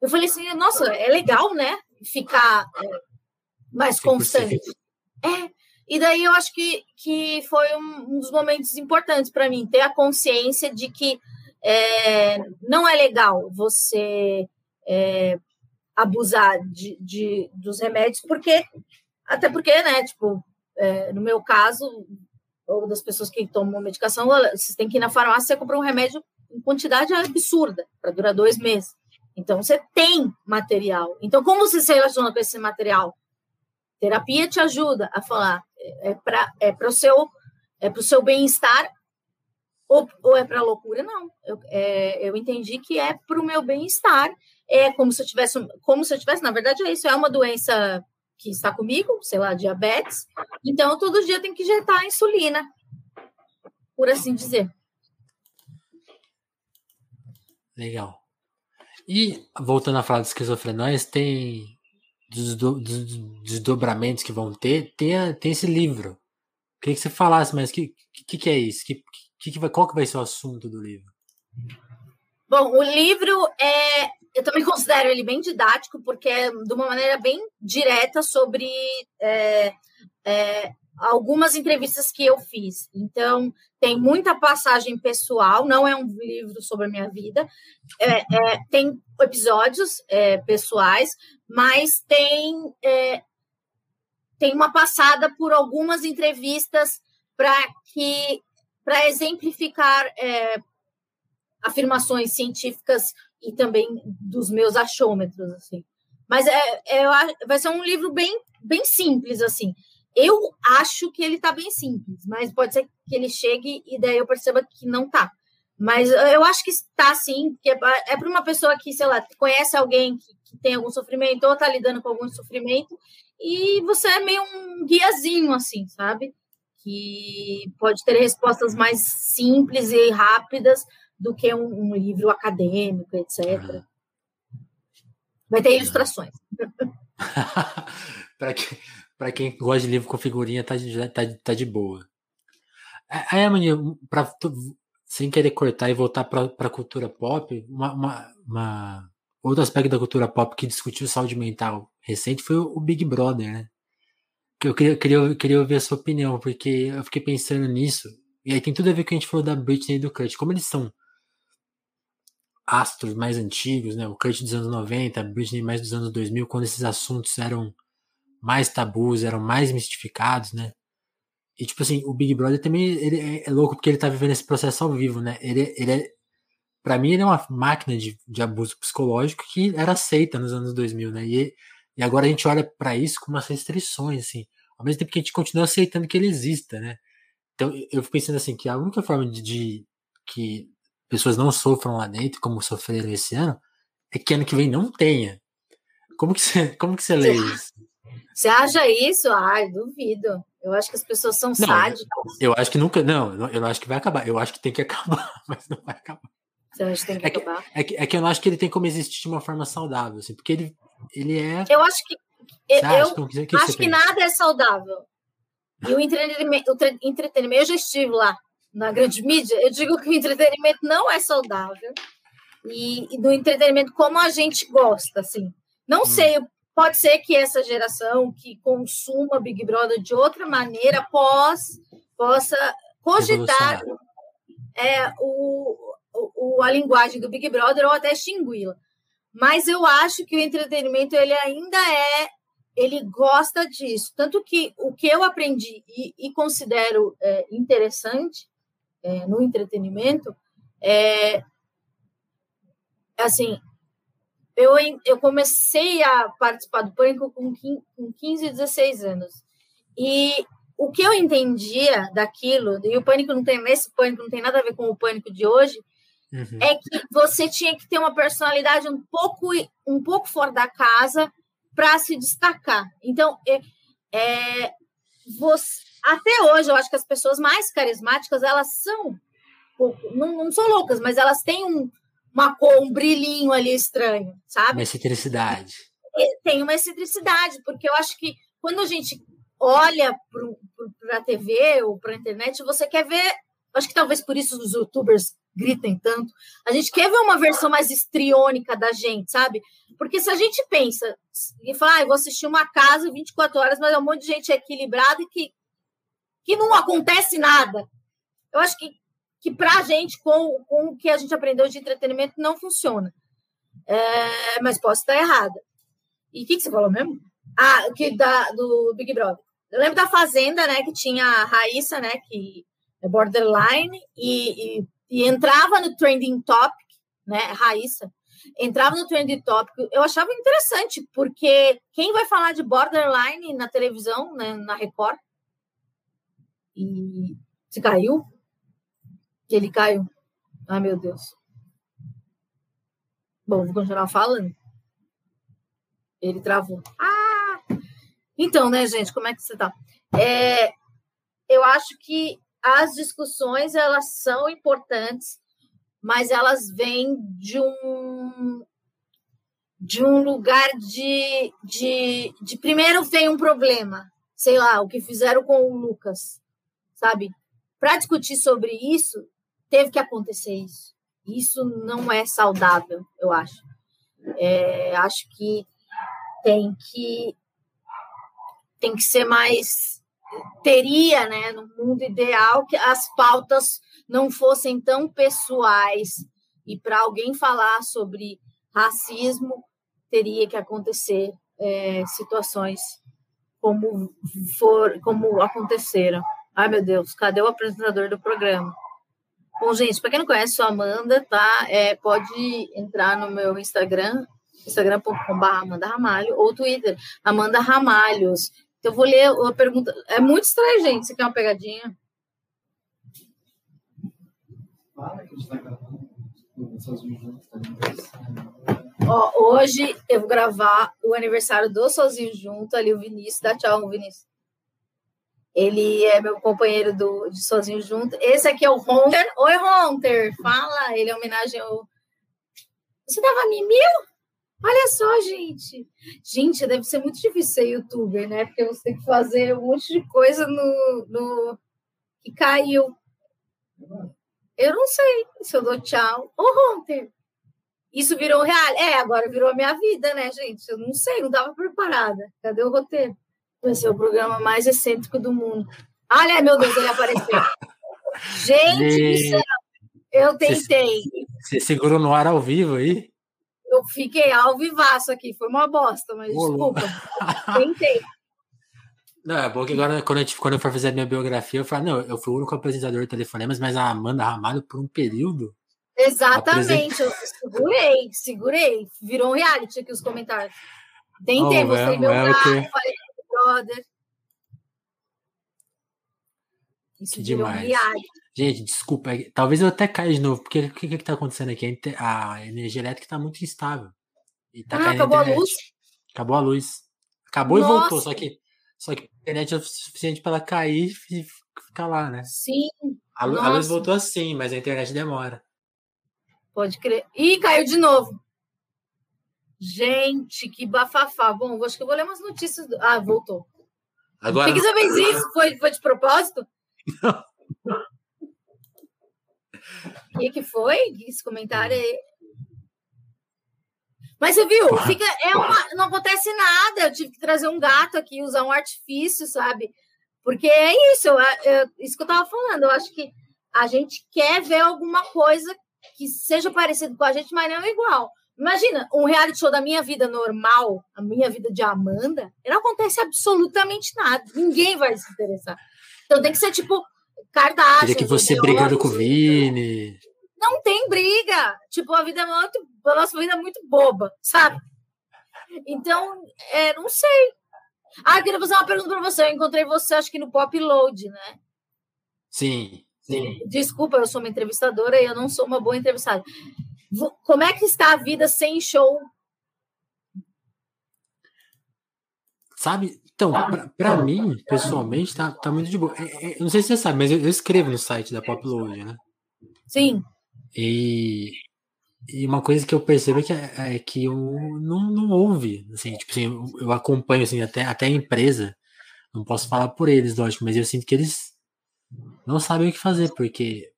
eu falei assim, nossa, é legal, né? Ficar é, mais constante. É, e daí eu acho que, que foi um, um dos momentos importantes para mim, ter a consciência de que é, não é legal você é, abusar de, de, dos remédios, porque até porque, né, tipo, é, no meu caso, ou das pessoas que tomam medicação, vocês têm que ir na farmácia comprar um remédio em quantidade absurda, para durar dois meses. Então, você tem material. Então, como você se relaciona com esse material? Terapia te ajuda a falar, é para é o seu, é seu bem-estar ou, ou é para loucura? Não. Eu, é, eu entendi que é para o meu bem-estar é como se eu tivesse, como se eu tivesse, na verdade é isso, é uma doença que está comigo, sei lá, diabetes. Então, todo dia tem que injetar insulina, por assim dizer. Legal. E voltando a falar de esquizofrenóis, tem desdobramentos que vão ter, tem, tem esse livro. Queria que você falasse, mas o que, que, que, é isso? Que, que, que vai, qual que vai ser o assunto do livro? Bom, o livro é eu também considero ele bem didático, porque é de uma maneira bem direta sobre é, é, algumas entrevistas que eu fiz. Então, tem muita passagem pessoal, não é um livro sobre a minha vida. É, é, tem episódios é, pessoais, mas tem, é, tem uma passada por algumas entrevistas para que para exemplificar afirmações científicas e também dos meus achômetros assim. Mas é, é, vai ser um livro bem, bem simples assim. Eu acho que ele está bem simples, mas pode ser que ele chegue e daí eu perceba que não tá. Mas eu acho que está sim, que é, é para uma pessoa que, sei lá, conhece alguém que, que tem algum sofrimento ou está lidando com algum sofrimento, e você é meio um guiazinho, assim, sabe? Que pode ter respostas mais simples e rápidas do que um, um livro acadêmico, etc. Vai ter ilustrações. para que para quem gosta de livro com figurinha, tá de, tá, tá de boa. Aí, Amanhã, pra, sem querer cortar e voltar para a cultura pop, uma, uma, uma, outro aspecto da cultura pop que discutiu saúde mental recente foi o, o Big Brother, né? Que eu queria, queria, queria ouvir a sua opinião, porque eu fiquei pensando nisso. E aí tem tudo a ver com o que a gente falou da Britney e do Kurt. Como eles são astros mais antigos, né? O Kurt dos anos 90, a Britney mais dos anos 2000, quando esses assuntos eram mais tabus, eram mais mistificados, né? E, tipo assim, o Big Brother também ele é, é louco porque ele tá vivendo esse processo ao vivo, né? Ele, ele é, pra mim, ele é uma máquina de, de abuso psicológico que era aceita nos anos 2000, né? E, e agora a gente olha para isso com umas restrições, assim. Ao mesmo tempo que a gente continua aceitando que ele exista, né? Então, eu fico pensando assim, que a única forma de, de que pessoas não sofram lá dentro, como sofreram esse ano, é que ano que vem não tenha. Como que você, como que você lê isso? Você acha isso? Ai, duvido. Eu acho que as pessoas são não, sádicas. Eu acho que nunca. Não, eu não acho que vai acabar. Eu acho que tem que acabar, mas não vai acabar. Você acha que tem que é acabar? Que, é, que, é que eu não acho que ele tem como existir de uma forma saudável, assim, porque ele, ele é. Eu acho que. Eu, que, que acho que nada é saudável. E o entretenimento, o entretenimento, eu já estive lá na grande mídia, eu digo que o entretenimento não é saudável. E, e do entretenimento como a gente gosta, assim. Não hum. sei Pode ser que essa geração que consuma Big Brother de outra maneira pós, possa cogitar é, o, o, a linguagem do Big Brother ou até extingui-la. Mas eu acho que o entretenimento ele ainda é, ele gosta disso. Tanto que o que eu aprendi e, e considero é, interessante é, no entretenimento é assim eu, eu comecei a participar do Pânico com 15, 16 anos. E o que eu entendia daquilo, e o Pânico não tem, esse Pânico não tem nada a ver com o Pânico de hoje, uhum. é que você tinha que ter uma personalidade um pouco, um pouco fora da casa para se destacar. Então, é, é, você, até hoje, eu acho que as pessoas mais carismáticas, elas são, não, não são loucas, mas elas têm um, uma cor, um brilhinho ali estranho, sabe? Uma excentricidade. Tem uma excentricidade, porque eu acho que quando a gente olha para a TV ou para a internet, você quer ver. Acho que talvez por isso os youtubers gritem tanto. A gente quer ver uma versão mais estriônica da gente, sabe? Porque se a gente pensa e fala, ah, eu vou assistir uma casa 24 horas, mas é um monte de gente equilibrada e que, que não acontece nada. Eu acho que que para a gente, com, com o que a gente aprendeu de entretenimento, não funciona. É, mas posso estar errada. E o que, que você falou mesmo? Ah, que da, do Big Brother. Eu lembro da Fazenda, né, que tinha a Raíssa, né, que é borderline, e, e, e entrava no trending topic, né, Raíssa, entrava no trending topic. Eu achava interessante, porque quem vai falar de borderline na televisão, né, na Record? E se caiu? Ele caiu. Ai, meu Deus. Bom, vou continuar falando. Ele travou. Ah! Então, né, gente, como é que você tá? É, eu acho que as discussões, elas são importantes, mas elas vêm de um de um lugar de, de, de primeiro vem um problema, sei lá, o que fizeram com o Lucas, sabe? Para discutir sobre isso, teve que acontecer isso. Isso não é saudável, eu acho. É, acho que tem que tem que ser mais teria, né, no mundo ideal que as pautas não fossem tão pessoais e para alguém falar sobre racismo teria que acontecer é, situações como for como aconteceram. Ai meu Deus, cadê o apresentador do programa? Bom, gente, para quem não conhece, sou Amanda, tá? É, pode entrar no meu Instagram, instagram.com.br Amanda Ramalho, ou Twitter, Amanda Ramalhos. Então, eu vou ler uma pergunta. É muito estranho, gente. Você quer uma pegadinha? A gente tá gravando. Ó, hoje eu vou gravar o aniversário do Sozinho Junto, ali o Vinícius. Dá tchau, Vinícius. Ele é meu companheiro do, de Sozinho Junto. Esse aqui é o Hunter. Oi, Hunter. Fala. Ele é homenagem ao. Você dava mimil? Olha só, gente. Gente, deve ser muito difícil ser youtuber, né? Porque você tem que fazer um monte de coisa no. no... que caiu. Eu não sei se eu dou tchau. Ô, Hunter. Isso virou real. É, agora virou a minha vida, né, gente? Eu não sei, não estava preparada. Cadê o roteiro? Vai ser o programa mais excêntrico do mundo. Olha, meu Deus, ele apareceu. Gente do céu, eu tentei. Você, segurou no ar ao vivo aí? Eu fiquei ao vivaço aqui, foi uma bosta, mas desculpa. tentei. Não, é bom que agora, quando eu, quando eu for fazer a minha biografia, eu falo, não, eu fui o único apresentador de telefonemas, mas a Amanda Ramalho, por um período. Exatamente, eu segurei, segurei. Virou um reality aqui os comentários. Tentei, oh, mostrei meu gato, falei brother. Isso que demais. Gente, desculpa, é talvez eu até caia de novo, porque o que, que, que tá acontecendo aqui? A energia elétrica tá muito instável. E tá ah, acabou a, a luz? Acabou a luz. Acabou Nossa. e voltou, só que, só que a internet é o suficiente para ela cair e ficar lá, né? Sim. A, a, luz voltou assim, mas a internet demora. Pode crer. Ih, caiu de novo. Gente, que bafafá. Bom, acho que eu vou ler umas notícias. Do... Ah, voltou. Agora. Você fez isso? Foi, foi de propósito? Não. O que, que foi? Esse comentário aí. Mas você viu? Fica, é uma, não acontece nada. Eu tive que trazer um gato aqui, usar um artifício, sabe? Porque é isso, eu, eu, isso que eu tava falando. Eu acho que a gente quer ver alguma coisa que seja parecido com a gente, mas não igual. Imagina, um reality show da minha vida normal, a minha vida de Amanda, não acontece absolutamente nada. Ninguém vai se interessar. Então tem que ser tipo Kardashian. Queria que você brigando com o Vini. Não tem briga. Tipo, a vida é muito. A nossa vida é muito boba, sabe? Então, é, não sei. Ah, eu queria fazer uma pergunta para você. Eu encontrei você, acho que no Pop Load, né? Sim, sim. Desculpa, eu sou uma entrevistadora e eu não sou uma boa entrevistada. Como é que está a vida sem show? Sabe? Então, para mim, pessoalmente, tá, tá muito de boa. É, é, não sei se você sabe, mas eu, eu escrevo no site da Popload, né? Sim. E, e uma coisa que eu percebo é que, é, é que eu não, não ouve, assim, tipo assim, eu, eu acompanho, assim, até, até a empresa, não posso falar por eles, lógico, mas eu sinto que eles não sabem o que fazer, porque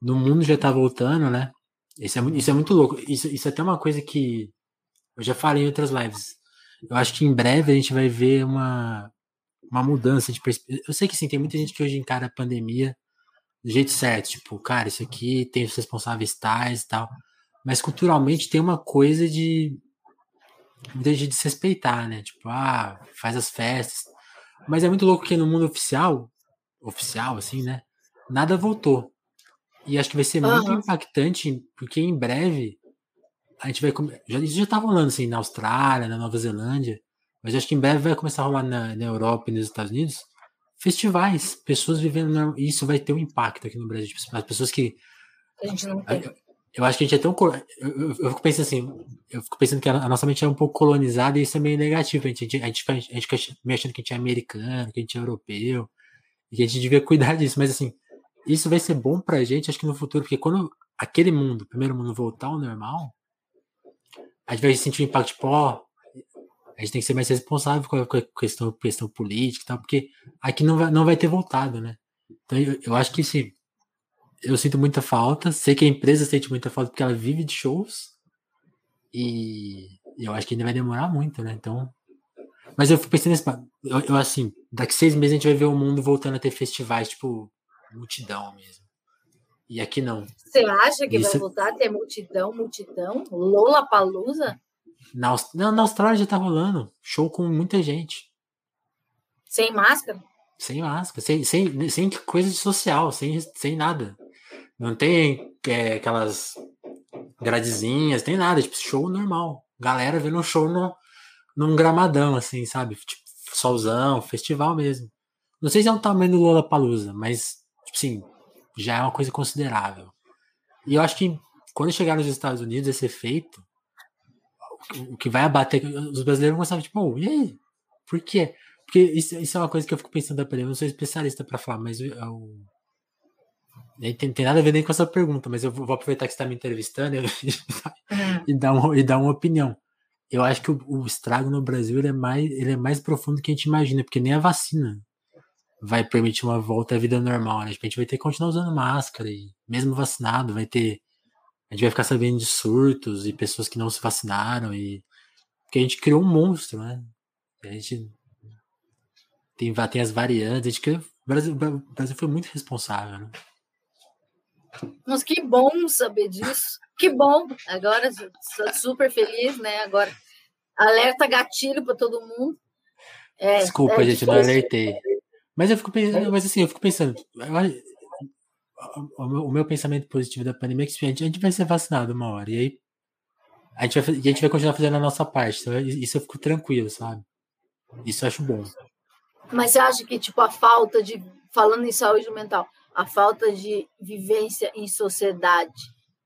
no mundo já tá voltando, né? Isso é, isso é muito louco. Isso, isso é até uma coisa que eu já falei em outras lives. Eu acho que em breve a gente vai ver uma, uma mudança de perspectiva. Eu sei que sim, tem muita gente que hoje encara a pandemia do jeito certo. Tipo, cara, isso aqui tem os responsáveis tais e tal. Mas culturalmente tem uma coisa de. Muita gente desrespeitar, né? Tipo, ah, faz as festas. Mas é muito louco que no mundo oficial, oficial, assim, né? Nada voltou. E acho que vai ser uhum. muito impactante, porque em breve a gente vai. Já, isso já tá rolando assim na Austrália, na Nova Zelândia, mas acho que em breve vai começar a rolar na, na Europa e nos Estados Unidos festivais, pessoas vivendo. Isso vai ter um impacto aqui no Brasil. Tipo, as pessoas que. A gente não tem. Eu, eu acho que a gente é tão. Eu, eu, eu, fico pensando assim, eu fico pensando que a, nossa mente é um pouco colonizada e isso é meio negativo. A gente, a gente, a gente, fica, a gente fica me achando que a gente é americano, que a gente é europeu, e que a gente devia cuidar disso, mas assim isso vai ser bom pra gente, acho que no futuro, porque quando aquele mundo, primeiro mundo, voltar ao normal, a gente vai sentir um impacto, tipo, ó, a gente tem que ser mais responsável com a questão, questão política e tal, porque aqui não vai, não vai ter voltado, né? Então eu, eu acho que sim, eu sinto muita falta, sei que a empresa sente muita falta porque ela vive de shows, E eu acho que ainda vai demorar muito, né? Então. Mas eu fico pensando nesse. Eu, eu, assim, daqui seis meses a gente vai ver o mundo voltando a ter festivais, tipo, multidão mesmo. E aqui não. Você acha que Isso... vai voltar a ter multidão, multidão? Lola Palusa? Na, não, na Austrália já tá rolando. Show com muita gente. Sem máscara? Sem máscara, sem, sem, sem coisa de social, sem, sem nada. Não tem é, aquelas gradezinhas, tem nada, tipo, show normal. Galera vendo um show no, num gramadão, assim, sabe? Tipo, solzão, festival mesmo. Não sei se é um tamanho do Lola Palusa, mas, assim, já é uma coisa considerável. E eu acho que quando chegar nos Estados Unidos, esse efeito, o que vai abater, os brasileiros vão começar, tipo, oh, e aí? Por quê? Porque isso, isso é uma coisa que eu fico pensando da pandemia. Eu não sou especialista para falar, mas eu, eu tem, tem nada a ver nem com essa pergunta, mas eu vou aproveitar que você está me entrevistando e, e, dar uma, e dar uma opinião. Eu acho que o, o, estrago no Brasil é, mais, ele é mais profundo do que a gente imagina, porque nem a vacina vai permitir uma volta à vida normal, né? Tipo, a gente vai ter que continuar usando máscara e mesmo vacinado vai ter a gente vai ficar sabendo de surtos e pessoas que não se vacinaram e porque a gente criou um monstro, né? A gente tem, tem as variantes, a gente criou, o Brasil, o Brasil foi muito responsável, né? Mas que bom saber disso. Que bom. Agora estou super feliz, né? Agora alerta gatilho para todo mundo. É, Desculpa, é gente, não alertei. Mas eu fico pensando, mas assim, eu fico pensando, o meu pensamento positivo da pandemia é que a gente, a gente vai ser vacinado uma hora, e aí a gente vai, a gente vai continuar fazendo a nossa parte. Então, isso eu fico tranquilo, sabe? Isso eu acho bom. Mas você acha que, tipo, a falta de. Falando em saúde mental, a falta de vivência em sociedade.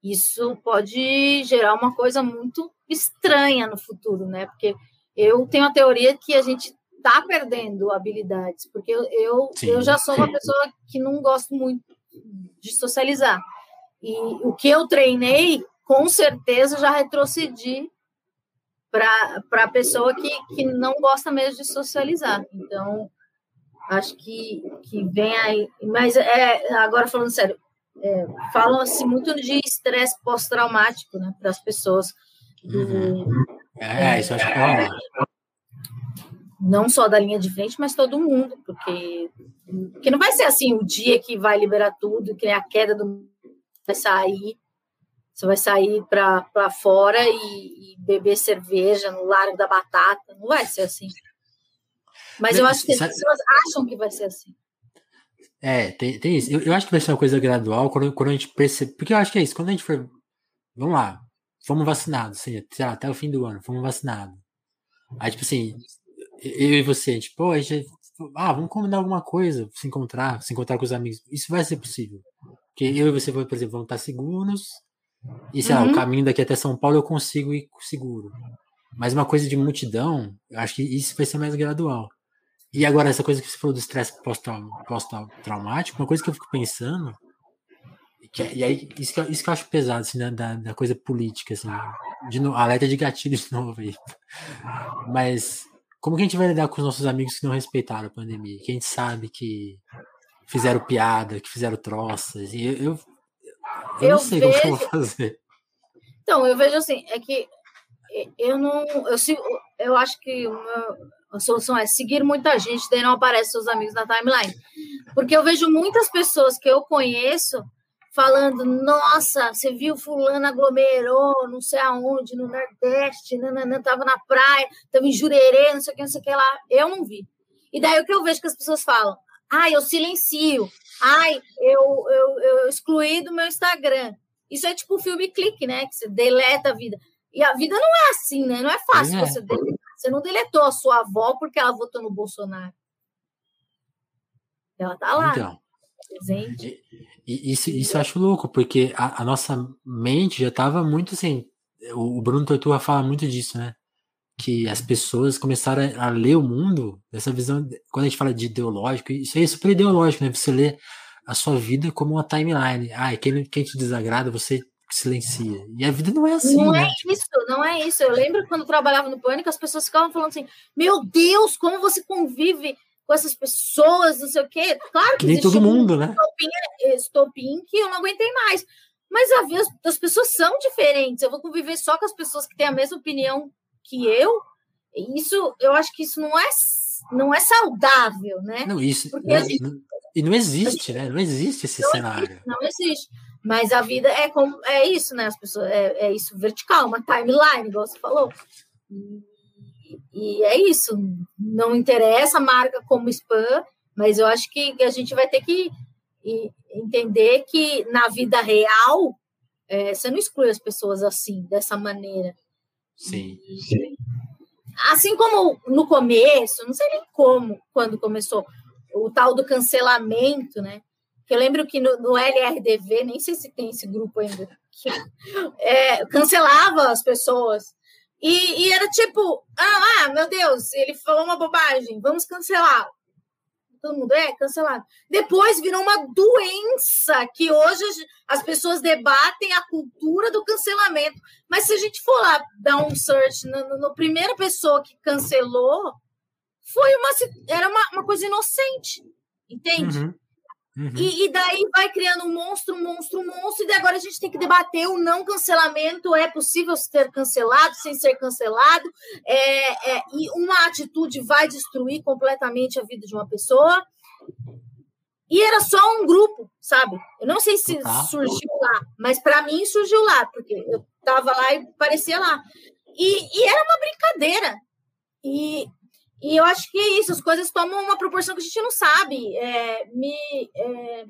Isso pode gerar uma coisa muito estranha no futuro, né? Porque eu tenho a teoria que a gente está perdendo habilidades, porque eu, eu, eu já sou uma pessoa que não gosto muito de socializar. E o que eu treinei, com certeza, já retrocedi para a pessoa que, que não gosta mesmo de socializar. Então, acho que, que vem aí. Mas é, agora falando sério, é, falam-se muito de estresse pós-traumático né, para as pessoas. Do, uhum. é, é, isso acho que é. Não só da linha de frente, mas todo mundo, porque, porque não vai ser assim o dia que vai liberar tudo, que a queda do vai sair. Você vai sair para fora e, e beber cerveja no Largo da Batata. Não vai ser assim. Mas eu acho que as pessoas acham que vai ser assim. É, tem, tem isso. Eu, eu acho que vai ser uma coisa gradual quando, quando a gente percebe. Porque eu acho que é isso. Quando a gente for. Vamos lá. Fomos vacinados, sei lá, até o fim do ano, fomos vacinados. Aí, tipo assim, eu e você, a gente, pô, a gente. Ah, vamos combinar alguma coisa, se encontrar, se encontrar com os amigos. Isso vai ser possível. Porque eu e você, por exemplo, vamos estar seguros. E sei uhum. lá, o caminho daqui até São Paulo eu consigo ir seguro. Mas uma coisa de multidão, eu acho que isso vai ser mais gradual. E agora, essa coisa que você falou do estresse pós-traumático, uma coisa que eu fico pensando, que, é, e aí, isso que, isso que eu acho pesado, assim, né, da, da coisa política, assim, de no, alerta de gatilho de novo aí. Mas, como que a gente vai lidar com os nossos amigos que não respeitaram a pandemia? Que a gente sabe que fizeram piada, que fizeram troças, e eu, eu, eu, eu não sei vejo... como eu vou fazer. Então, eu vejo assim, é que eu não, eu, eu acho que meu, a solução é seguir muita gente, daí não aparece seus amigos na timeline. Porque eu vejo muitas pessoas que eu conheço falando: nossa, você viu Fulano aglomerou, não sei aonde, no Nordeste, nananã, tava na praia, tava em Jurerê, não sei o que, não sei o que lá. Eu não vi. E daí o que eu vejo que as pessoas falam: ai, eu silencio, ai, eu, eu, eu excluí do meu Instagram. Isso é tipo um filme clique, né? Que você deleta a vida. E a vida não é assim, né? Não é fácil é. você deletar você não deletou a sua avó porque ela votou no Bolsonaro. Ela tá lá. Então, presente. E, isso, isso eu acho louco, porque a, a nossa mente já estava muito assim. O, o Bruno Tortura fala muito disso, né? Que as pessoas começaram a, a ler o mundo dessa visão. Quando a gente fala de ideológico, isso aí é super ideológico, né? Você lê a sua vida como uma timeline. Ah, quem, quem te desagrada, você silencia. E a vida não é assim. Não né? é isso, não é isso. Eu lembro quando eu trabalhava no Pânico, as pessoas ficavam falando assim: Meu Deus, como você convive com essas pessoas, não sei o quê. Claro que Nem todo mundo, um né? Estopim, estopim que eu não aguentei mais. Mas a vida, as pessoas são diferentes. Eu vou conviver só com as pessoas que têm a mesma opinião que eu. Isso, eu acho que isso não é, não é saudável, né? Não, isso. Não, gente, e não existe, né? Não existe esse não cenário. Existe, não existe. Mas a vida é como é isso, né? As pessoas é, é isso vertical, uma timeline, igual você falou. E, é isso. Não interessa a marca como spam, mas eu acho que a gente vai ter que entender que na vida real é, você não exclui as pessoas assim, dessa maneira. Sim. sim. Assim como no começo, não sei nem como, quando começou o tal do cancelamento, né? Que eu lembro que no, no LRDV, nem sei se tem esse grupo ainda, que, é, cancelava as pessoas. E, e, era tipo, ah, ah, meu Deus, ele falou uma bobagem, vamos cancelar todo mundo é cancelado. Depois virou uma doença que hoje as pessoas debatem a cultura do cancelamento. Mas se a gente for lá dar um search na primeira pessoa que cancelou, foi uma era uma, uma coisa inocente, entende? Uhum. Uhum. E, e, daí vai criando um monstro, um monstro, um monstro, e agora a gente tem que debater o não cancelamento. É possível ser cancelado sem ser cancelado? É, é, e uma atitude vai destruir completamente a vida de uma pessoa. E era só um grupo, sabe? Eu não sei se tá. surgiu lá, mas para mim surgiu lá, porque eu estava lá e parecia lá. E, e era uma brincadeira. E e eu acho que é isso, as coisas tomam uma proporção que a gente não sabe. É, me, é...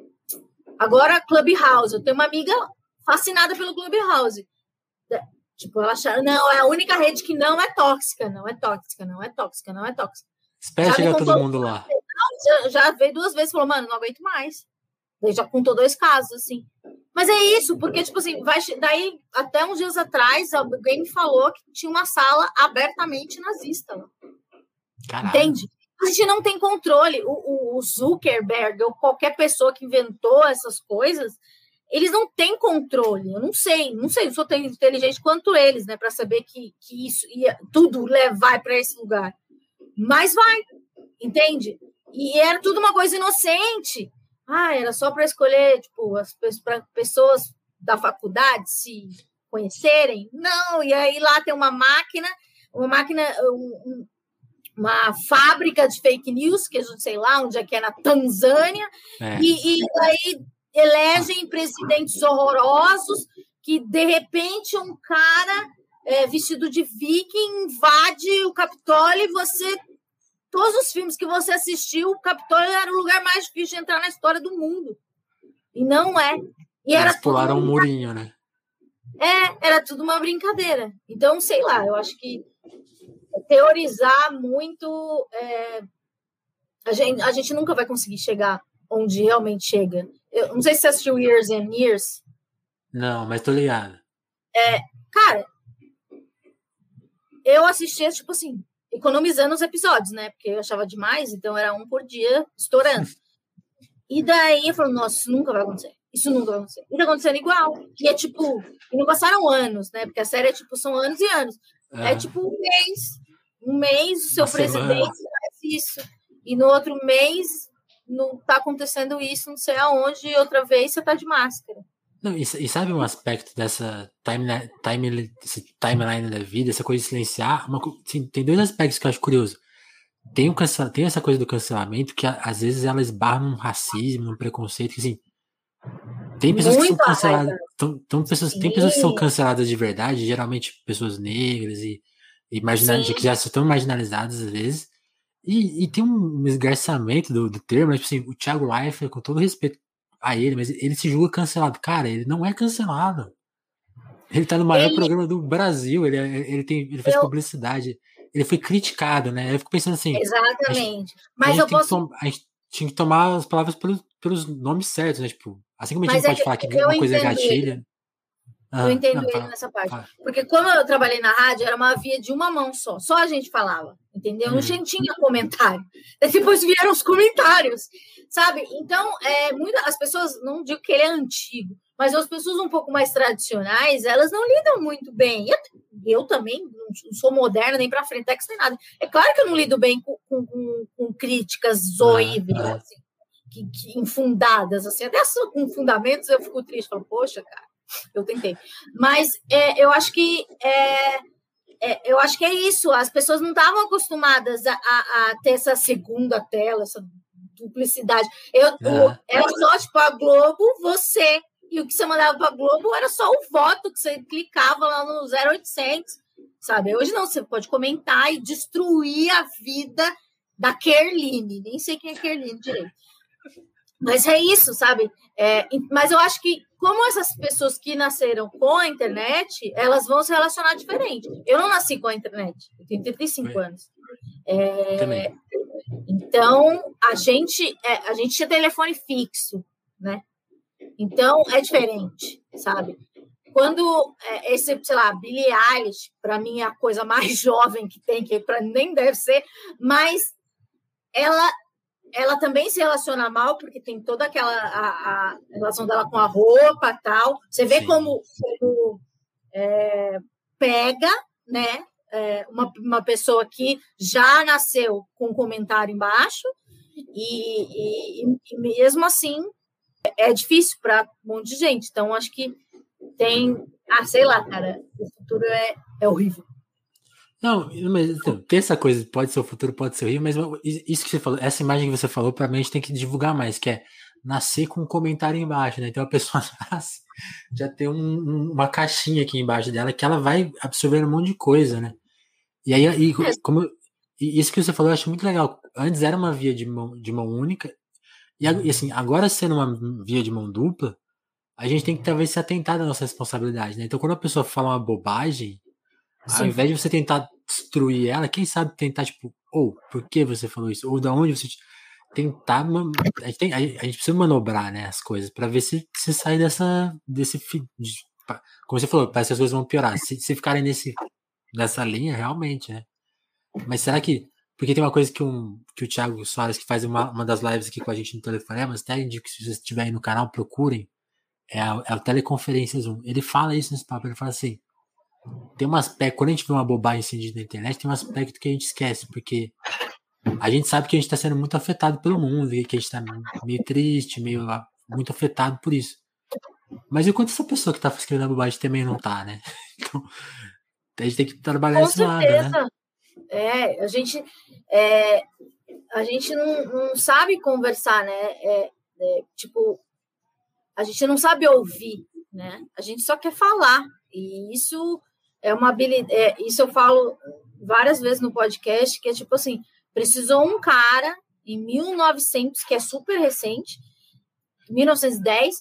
Agora, Clubhouse. Eu tenho uma amiga fascinada pelo Clubhouse. Tipo, ela acha, não, é a única rede que não é tóxica, não é tóxica, não é tóxica, não é tóxica. Espera chegar todo mundo lá. Já, já veio duas vezes e falou, mano, não aguento mais. Daí já contou dois casos, assim. Mas é isso, porque, tipo assim, vai, daí, até uns dias atrás, alguém me falou que tinha uma sala abertamente nazista lá. Caralho. Entende? A gente não tem controle. O, o, Zuckerberg ou qualquer pessoa que inventou essas coisas, eles não têm controle. Eu não sei, não sei, eu sou tão inteligente quanto eles, né, para saber que, que isso ia tudo levar para esse lugar. Mas vai, entende? E era tudo uma coisa inocente. Ah, era só para escolher, tipo, as pessoas da faculdade se conhecerem? Não, e aí lá tem uma máquina, uma máquina, um, uma fábrica de fake news, que a gente sei lá onde é que é, na Tanzânia, é. e, e aí elegem presidentes horrorosos que, de repente, um cara é, vestido de viking invade o Capitólio e você... Todos os filmes que você assistiu, o Capitólio era o lugar mais difícil de entrar na história do mundo. E não é. E era Eles pularam um murinho, né? É, era tudo uma brincadeira. Então, sei lá, eu acho que teorizar muito, é, a, gente, a gente nunca vai conseguir chegar onde realmente chega. Eu não sei se você assistiu Years and Years. Não, mas tô ligado. É, cara, eu assistia, tipo assim, economizando os episódios, né? Porque eu achava demais, então era um por dia, estourando. E daí eu falo, nossa, isso nunca vai acontecer. Isso nunca vai acontecer. E tá acontecendo igual. E é tipo, e não passaram anos, né? Porque a série é tipo, são anos e anos. É, é tipo um mês um mês o seu Uma presidente semana. faz isso, e no outro mês não está acontecendo isso, não sei aonde, e outra vez você está de máscara. Não, e, e, sabe um aspecto dessa timeline, time, timeline da vida, essa coisa de silenciar? Uma, assim, tem dois aspectos que eu acho curioso. Tem, um tem essa coisa do cancelamento que às vezes ela esbarra num racismo, num preconceito, que assim. Tem pessoas Muito que são canceladas. Tão, tão pessoas, tem pessoas que são canceladas de verdade, geralmente pessoas negras e e que já são tão marginalizados às vezes. E, e tem um esgarçamento do, do termo, mas, tipo assim, o Thiago Leifert, com todo respeito a ele, mas ele se julga cancelado. Cara, ele não é cancelado. Ele tá no maior ele... programa do Brasil, ele, é, ele, tem, ele fez eu... publicidade, ele foi criticado, né? Eu fico pensando assim. Exatamente. Gente, mas eu posso. a gente tinha que tomar as palavras pelos, pelos nomes certos, né? Tipo, assim como a gente mas pode é falar que uma coisa é gatilha. Ah, eu entendo não, ele tá, nessa parte. Tá. Porque como eu trabalhei na rádio, era uma via de uma mão só. Só a gente falava, entendeu? Hum. Não tinha comentário. Depois vieram os comentários, sabe? Então, é, muita, as pessoas, não digo que ele é antigo, mas as pessoas um pouco mais tradicionais, elas não lidam muito bem. Eu, eu também não sou moderna, nem para frente, nem nada. É claro que eu não lido bem com, com, com, com críticas zoíveis, ah, ah. assim, que, que, infundadas, assim. Até com fundamentos eu fico triste. Falo, poxa, cara Eu tentei. Mas é, eu acho que é, é, eu acho que é isso. As pessoas não estavam acostumadas a, a, a, ter essa segunda tela, essa duplicidade. Eu, o, era só tipo a Globo, você. E o que você mandava para a Globo era só o voto que você clicava lá no 0800, sabe? Hoje não, você pode comentar e destruir a vida da Kerline. Nem sei quem é Kerline direito. Mas é isso, sabe? É, mas eu acho que, como essas pessoas que nasceram com a internet, elas vão se relacionar diferente. Eu não nasci com a internet, eu tenho 35 anos. É, então, a gente, é, a gente tinha telefone fixo, né? Então, é diferente, sabe? Quando é, esse, sei lá, Billie Eilish, para mim é a coisa mais jovem que tem, que para nem deve ser, mas ela ela também se relaciona mal, porque tem toda aquela a, a relação dela com a roupa tal. Você vê Sim. como, como é, pega, né? É, uma, uma pessoa que já nasceu com um comentário embaixo, e, e, e mesmo assim é difícil para um monte de gente. Então, acho que tem. Ah, sei lá, cara, o futuro é, é horrível. Não, mas então, tem essa coisa, pode ser o futuro, pode ser horrível, mas isso que você falou, essa imagem que você falou, para mim a gente tem que divulgar mais, que é nascer com um comentário embaixo, né? Então a pessoa nasce, já tem um, uma caixinha aqui embaixo dela que ela vai absorver um monte de coisa, né? E aí, e, como, e isso que você falou, eu acho muito legal. Antes era uma via de mão, de mão única, e, assim, agora sendo uma via de mão dupla, a gente tem que talvez se atentar da nossa responsabilidade, né? Então quando a pessoa fala uma bobagem. Ao invés de você tentar destruir ela, quem sabe tentar, tipo, ou, oh, por que você falou isso? Ou da onde você. Tentar. A gente, tem, a gente precisa manobrar, né, as coisas, para ver se, se sai dessa. desse. De, como você falou, parece que as coisas vão piorar. Se, se ficarem nesse, nessa linha, realmente, né? Mas será que. Porque tem uma coisa que, um, que o Thiago Soares, que faz uma, uma das lives aqui com a gente no telefone, mas até indico que se vocês estiverem no canal, procurem. É a, é a Teleconferência Zoom. Ele fala isso nesse papo, ele fala assim tem um aspecto, quando a gente vê uma bobagem assim na internet, tem um aspecto que a gente esquece, porque a gente sabe que a gente está sendo muito afetado pelo mundo, e que a gente está meio triste, meio muito afetado por isso. Mas e quanto essa pessoa que está escrevendo a bobagem também não tá, né? Então, a gente tem que trabalhar esse lado, né? É, a gente, é, a gente não, não sabe conversar, né? É, é, tipo, a gente não sabe ouvir, né? A gente só quer falar. E isso é uma habilidade. É, isso eu falo várias vezes no podcast, que é tipo assim: precisou um cara em 1900, que é super recente, 1910,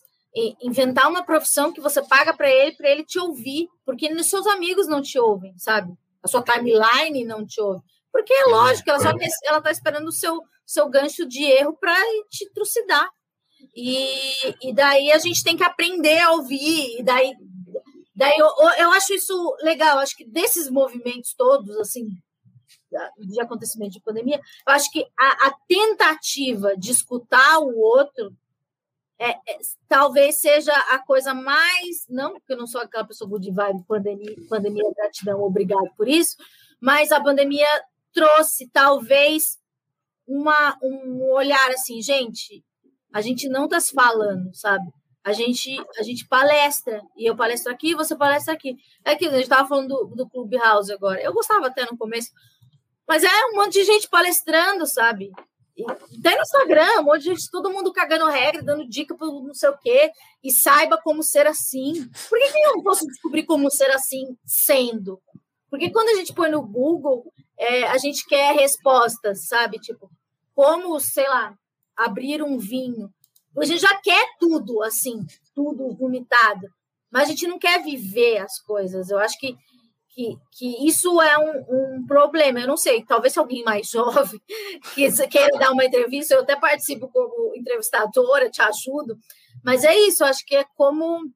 inventar uma profissão que você paga para ele, para ele te ouvir, porque seus amigos não te ouvem, sabe? A sua timeline não te ouve. Porque é lógico, ela só ela tá esperando o seu, seu gancho de erro para te trucidar. E, e daí a gente tem que aprender a ouvir, e daí Daí eu, eu acho isso legal, acho que desses movimentos todos, assim, de acontecimento de pandemia, eu acho que a, a tentativa de escutar o outro é, é, talvez seja a coisa mais, não porque eu não sou aquela pessoa good vibe, pandemia, pandemia, gratidão, obrigado por isso, mas a pandemia trouxe talvez uma, um olhar assim, gente, a gente não está se falando, sabe? A gente, a gente palestra, e eu palestro aqui, você palestra aqui. É que a gente estava falando do, do Clubhouse agora. Eu gostava até no começo, mas é um monte de gente palestrando, sabe? Até no Instagram, um monte de gente, todo mundo cagando regra, dando dica para não sei o quê, e saiba como ser assim. Por que, que eu não posso descobrir como ser assim sendo? Porque quando a gente põe no Google, é, a gente quer respostas, sabe? Tipo, como, sei lá, abrir um vinho. A gente já quer tudo, assim, tudo vomitado, mas a gente não quer viver as coisas. Eu acho que, que, que isso é um, um problema. Eu não sei, talvez se alguém mais jovem que queira dar uma entrevista, eu até participo como entrevistadora, te ajudo, mas é isso, eu acho que é como,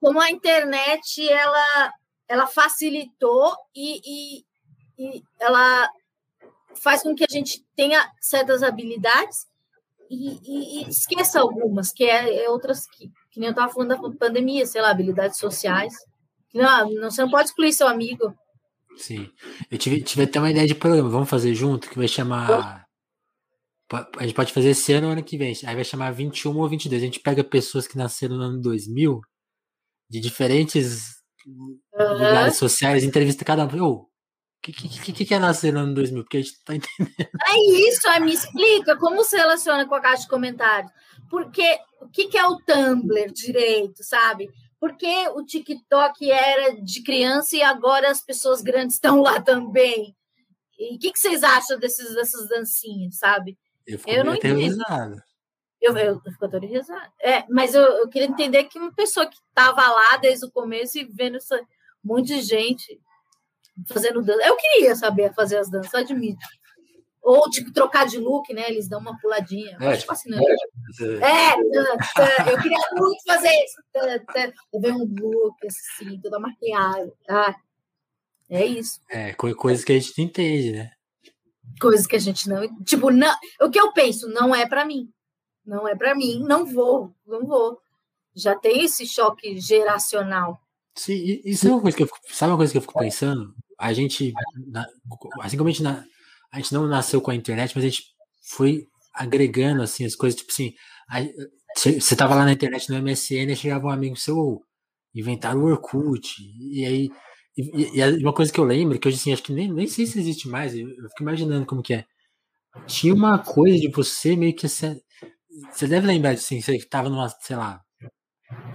como a internet ela, ela facilitou e, e, e ela faz com que a gente tenha certas habilidades e, e, e esqueça algumas, que é, é outras que, que nem eu estava falando da pandemia, sei lá, habilidades sociais. Não, não, você não pode excluir seu amigo. Sim. Eu tive, tive até uma ideia de programa, vamos fazer junto, que vai chamar. A gente pode fazer esse ano ou ano que vem. Aí vai chamar 21 ou 22. A gente pega pessoas que nasceram no ano 2000 de diferentes uhum. lugares sociais, entrevista cada um. Oh, o que, que, que, é nascer no ano 2000? Porque a gente tá entendendo. É isso, aí me explica como se relaciona com a caixa de comentários. Porque o que, que é o Tumblr direito, sabe? Porque o TikTok era de criança e agora as pessoas grandes estão lá também. E o que, que vocês acham desses, dessas dancinhas, sabe? Eu, eu não entendo. Eu, eu, eu fico aterrorizada. É, mas eu, eu queria entender que uma pessoa que estava lá desde o começo e vendo essa, um monte de gente fazendo dança. Eu queria saber fazer as danças, admito. Ou, tipo, trocar de look, né? Eles dão uma puladinha. É, acho fascinante. É, é, eu queria muito fazer isso. Eu ver um look, assim, toda maquiada. Ah, é isso. É, coisas que a gente entende, né? Coisas que a gente não. Tipo, não, o que eu penso não é para mim. Não é para mim, não vou, não vou. Já tem esse choque geracional. Sim, isso é uma coisa que eu fico, sabe uma coisa que eu fico pensando? A gente, assim como a gente, a gente não nasceu com a internet, mas a gente foi agregando assim as coisas, tipo assim, você tava lá na internet no MSN, e chegava um amigo seu, inventaram o Orkut, e aí e, e, uma coisa que eu lembro, que hoje assim, acho que nem, nem sei se existe mais, eu, eu fico imaginando como que é. Tinha uma coisa de você meio que você, você deve lembrar de assim, você tava numa, sei lá,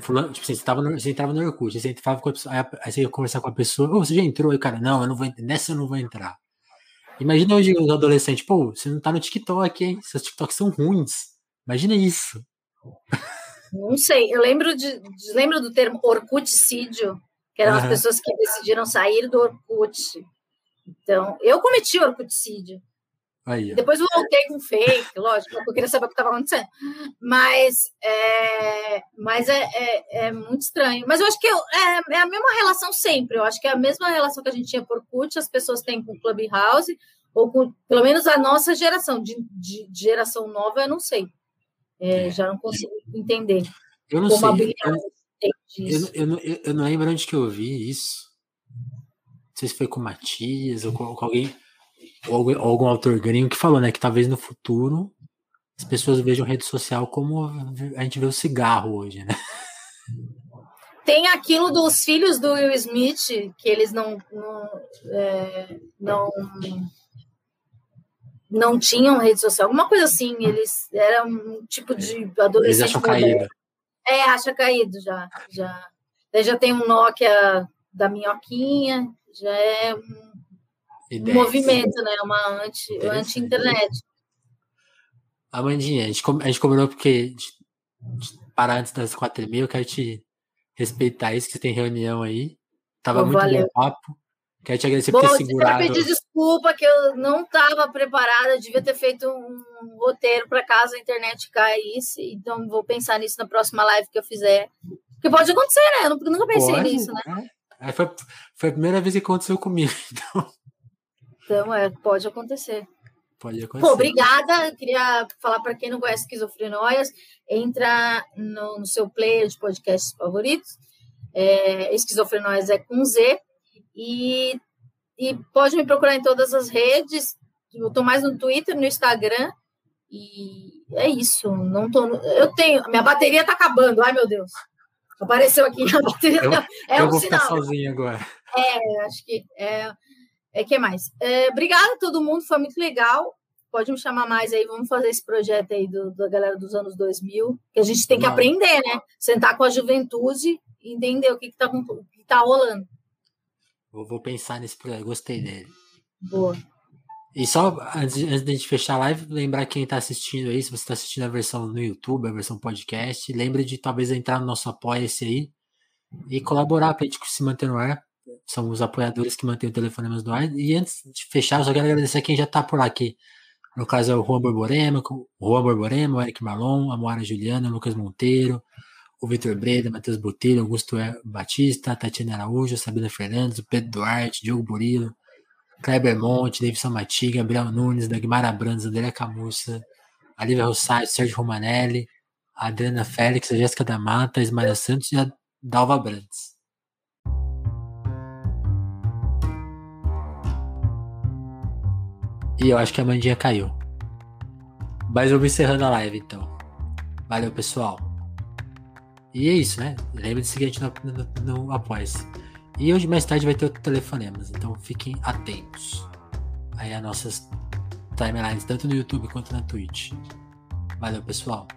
fulano, tipo assim, você, tava no, você entrava no Orkut, você entrava com a pessoa, aí, você ia conversar com a pessoa, oh, você já entrou? Aí cara, não, eu não vou, nessa eu não vou entrar. Imagina hoje os adolescentes, pô, você não tá no TikTok, hein? Seus TikToks são ruins. Imagina isso. Não sei, eu lembro de, de lembro do termo Orkuticídio, que eram uhum. as pessoas que decidiram sair do Orkut. Então, eu cometi Orkuticídio. Aí, Depois voltei com fake, lógico, eu queria saber o que estava acontecendo. Mas, é, mas é, é, é, muito estranho. Mas eu acho que eu, é, é, a mesma relação sempre. Eu acho que é a mesma relação que a gente tinha por CUT, as pessoas têm com Clubhouse, ou com, pelo menos a nossa geração. De, de, de geração nova, eu não sei. É, é. já não consigo entender. Eu não sei. Eu, eu, eu, eu, eu, não lembro onde que eu vi isso. Não sei se foi com o Matias ou com, com alguém ou algum autor gringo que falou, né, que talvez no futuro as pessoas vejam rede social como a gente vê o cigarro hoje, né? Tem aquilo dos filhos do Will Smith, que eles não não, é, não, não tinham rede social, alguma coisa assim, eles eram um tipo de adolescente. Eles acham caído. É, acha caído já. já. já tem um Nokia da minhoquinha, já é um um movimento, né? Uma anti, anti-internet. Amandinha, a gente, a gente combinou porque parar antes das quatro e meia, eu quero te respeitar isso, que você tem reunião aí. Tava muito valeu. bom o papo. Quero te agradecer bom, por ter segurado. Eu pedir desculpa que eu não estava preparada, devia ter feito um roteiro para caso a internet caísse. Então vou pensar nisso na próxima live que eu fizer. Porque pode acontecer, né? Eu nunca pensei pode, nisso, né? É. Foi, foi a primeira vez que aconteceu comigo, então. Então, é, pode acontecer. Pode acontecer. Pô, obrigada. Eu queria falar para quem não conhece Esquizofrenóias, entra no, no, seu player de podcasts favoritos. É, Esquizofrenóias é com Z. E, e pode me procurar em todas as redes. Eu estou mais no Twitter, no Instagram. E é isso. Não tô, eu tenho. Minha bateria está acabando. Ai, meu Deus. Apareceu aqui a bateria. Eu, é eu um vou sinal. ficar sozinho agora. É, acho que é, é, que mais? É, obrigada a todo mundo, foi muito legal. Pode me chamar mais aí, vamos fazer esse projeto aí do, da galera dos anos 2000, que a gente tem que aprender, né? Sentar com a juventude e entender o que está tá rolando. Vou, vou pensar nesse projeto, gostei dele. Boa. E só antes, antes de a gente fechar a live, lembrar quem está assistindo aí, se você está assistindo a versão no YouTube, a versão podcast, lembre de talvez entrar no nosso apoia-se aí e colaborar para a gente se manter no ar são os apoiadores que mantêm o Telefonemas no ar. E antes de fechar, eu só quero agradecer a quem já está por aqui. No caso é o Juan Borborema, o Juan Borborema, o Eric Malon, a Moara Juliana, o Lucas Monteiro, o Vitor Breda, Matheus Botelho, Augusto Batista, a Tatiana Araújo, Sabina Fernandes, o Pedro Duarte, Diogo Burilo, Kleber Monte, Davidson Mati, Gabriel Nunes, Dagmar Abrantes, André Camussa, a Lívia Rossati, Sérgio Romanelli, a Adriana Félix, a Jéssica da Mata, a Ismael Santos e a Dalva Brandes. E eu acho que a Mandinha caiu. Mas eu vou encerrando a live então. Valeu, pessoal. E é isso, né? Lembra de seguir a gente no, no, no Apoia-se. E hoje mais tarde vai ter telefonemas, então fiquem atentos aí as nossas timelines, tanto no YouTube quanto na Twitch. Valeu, pessoal.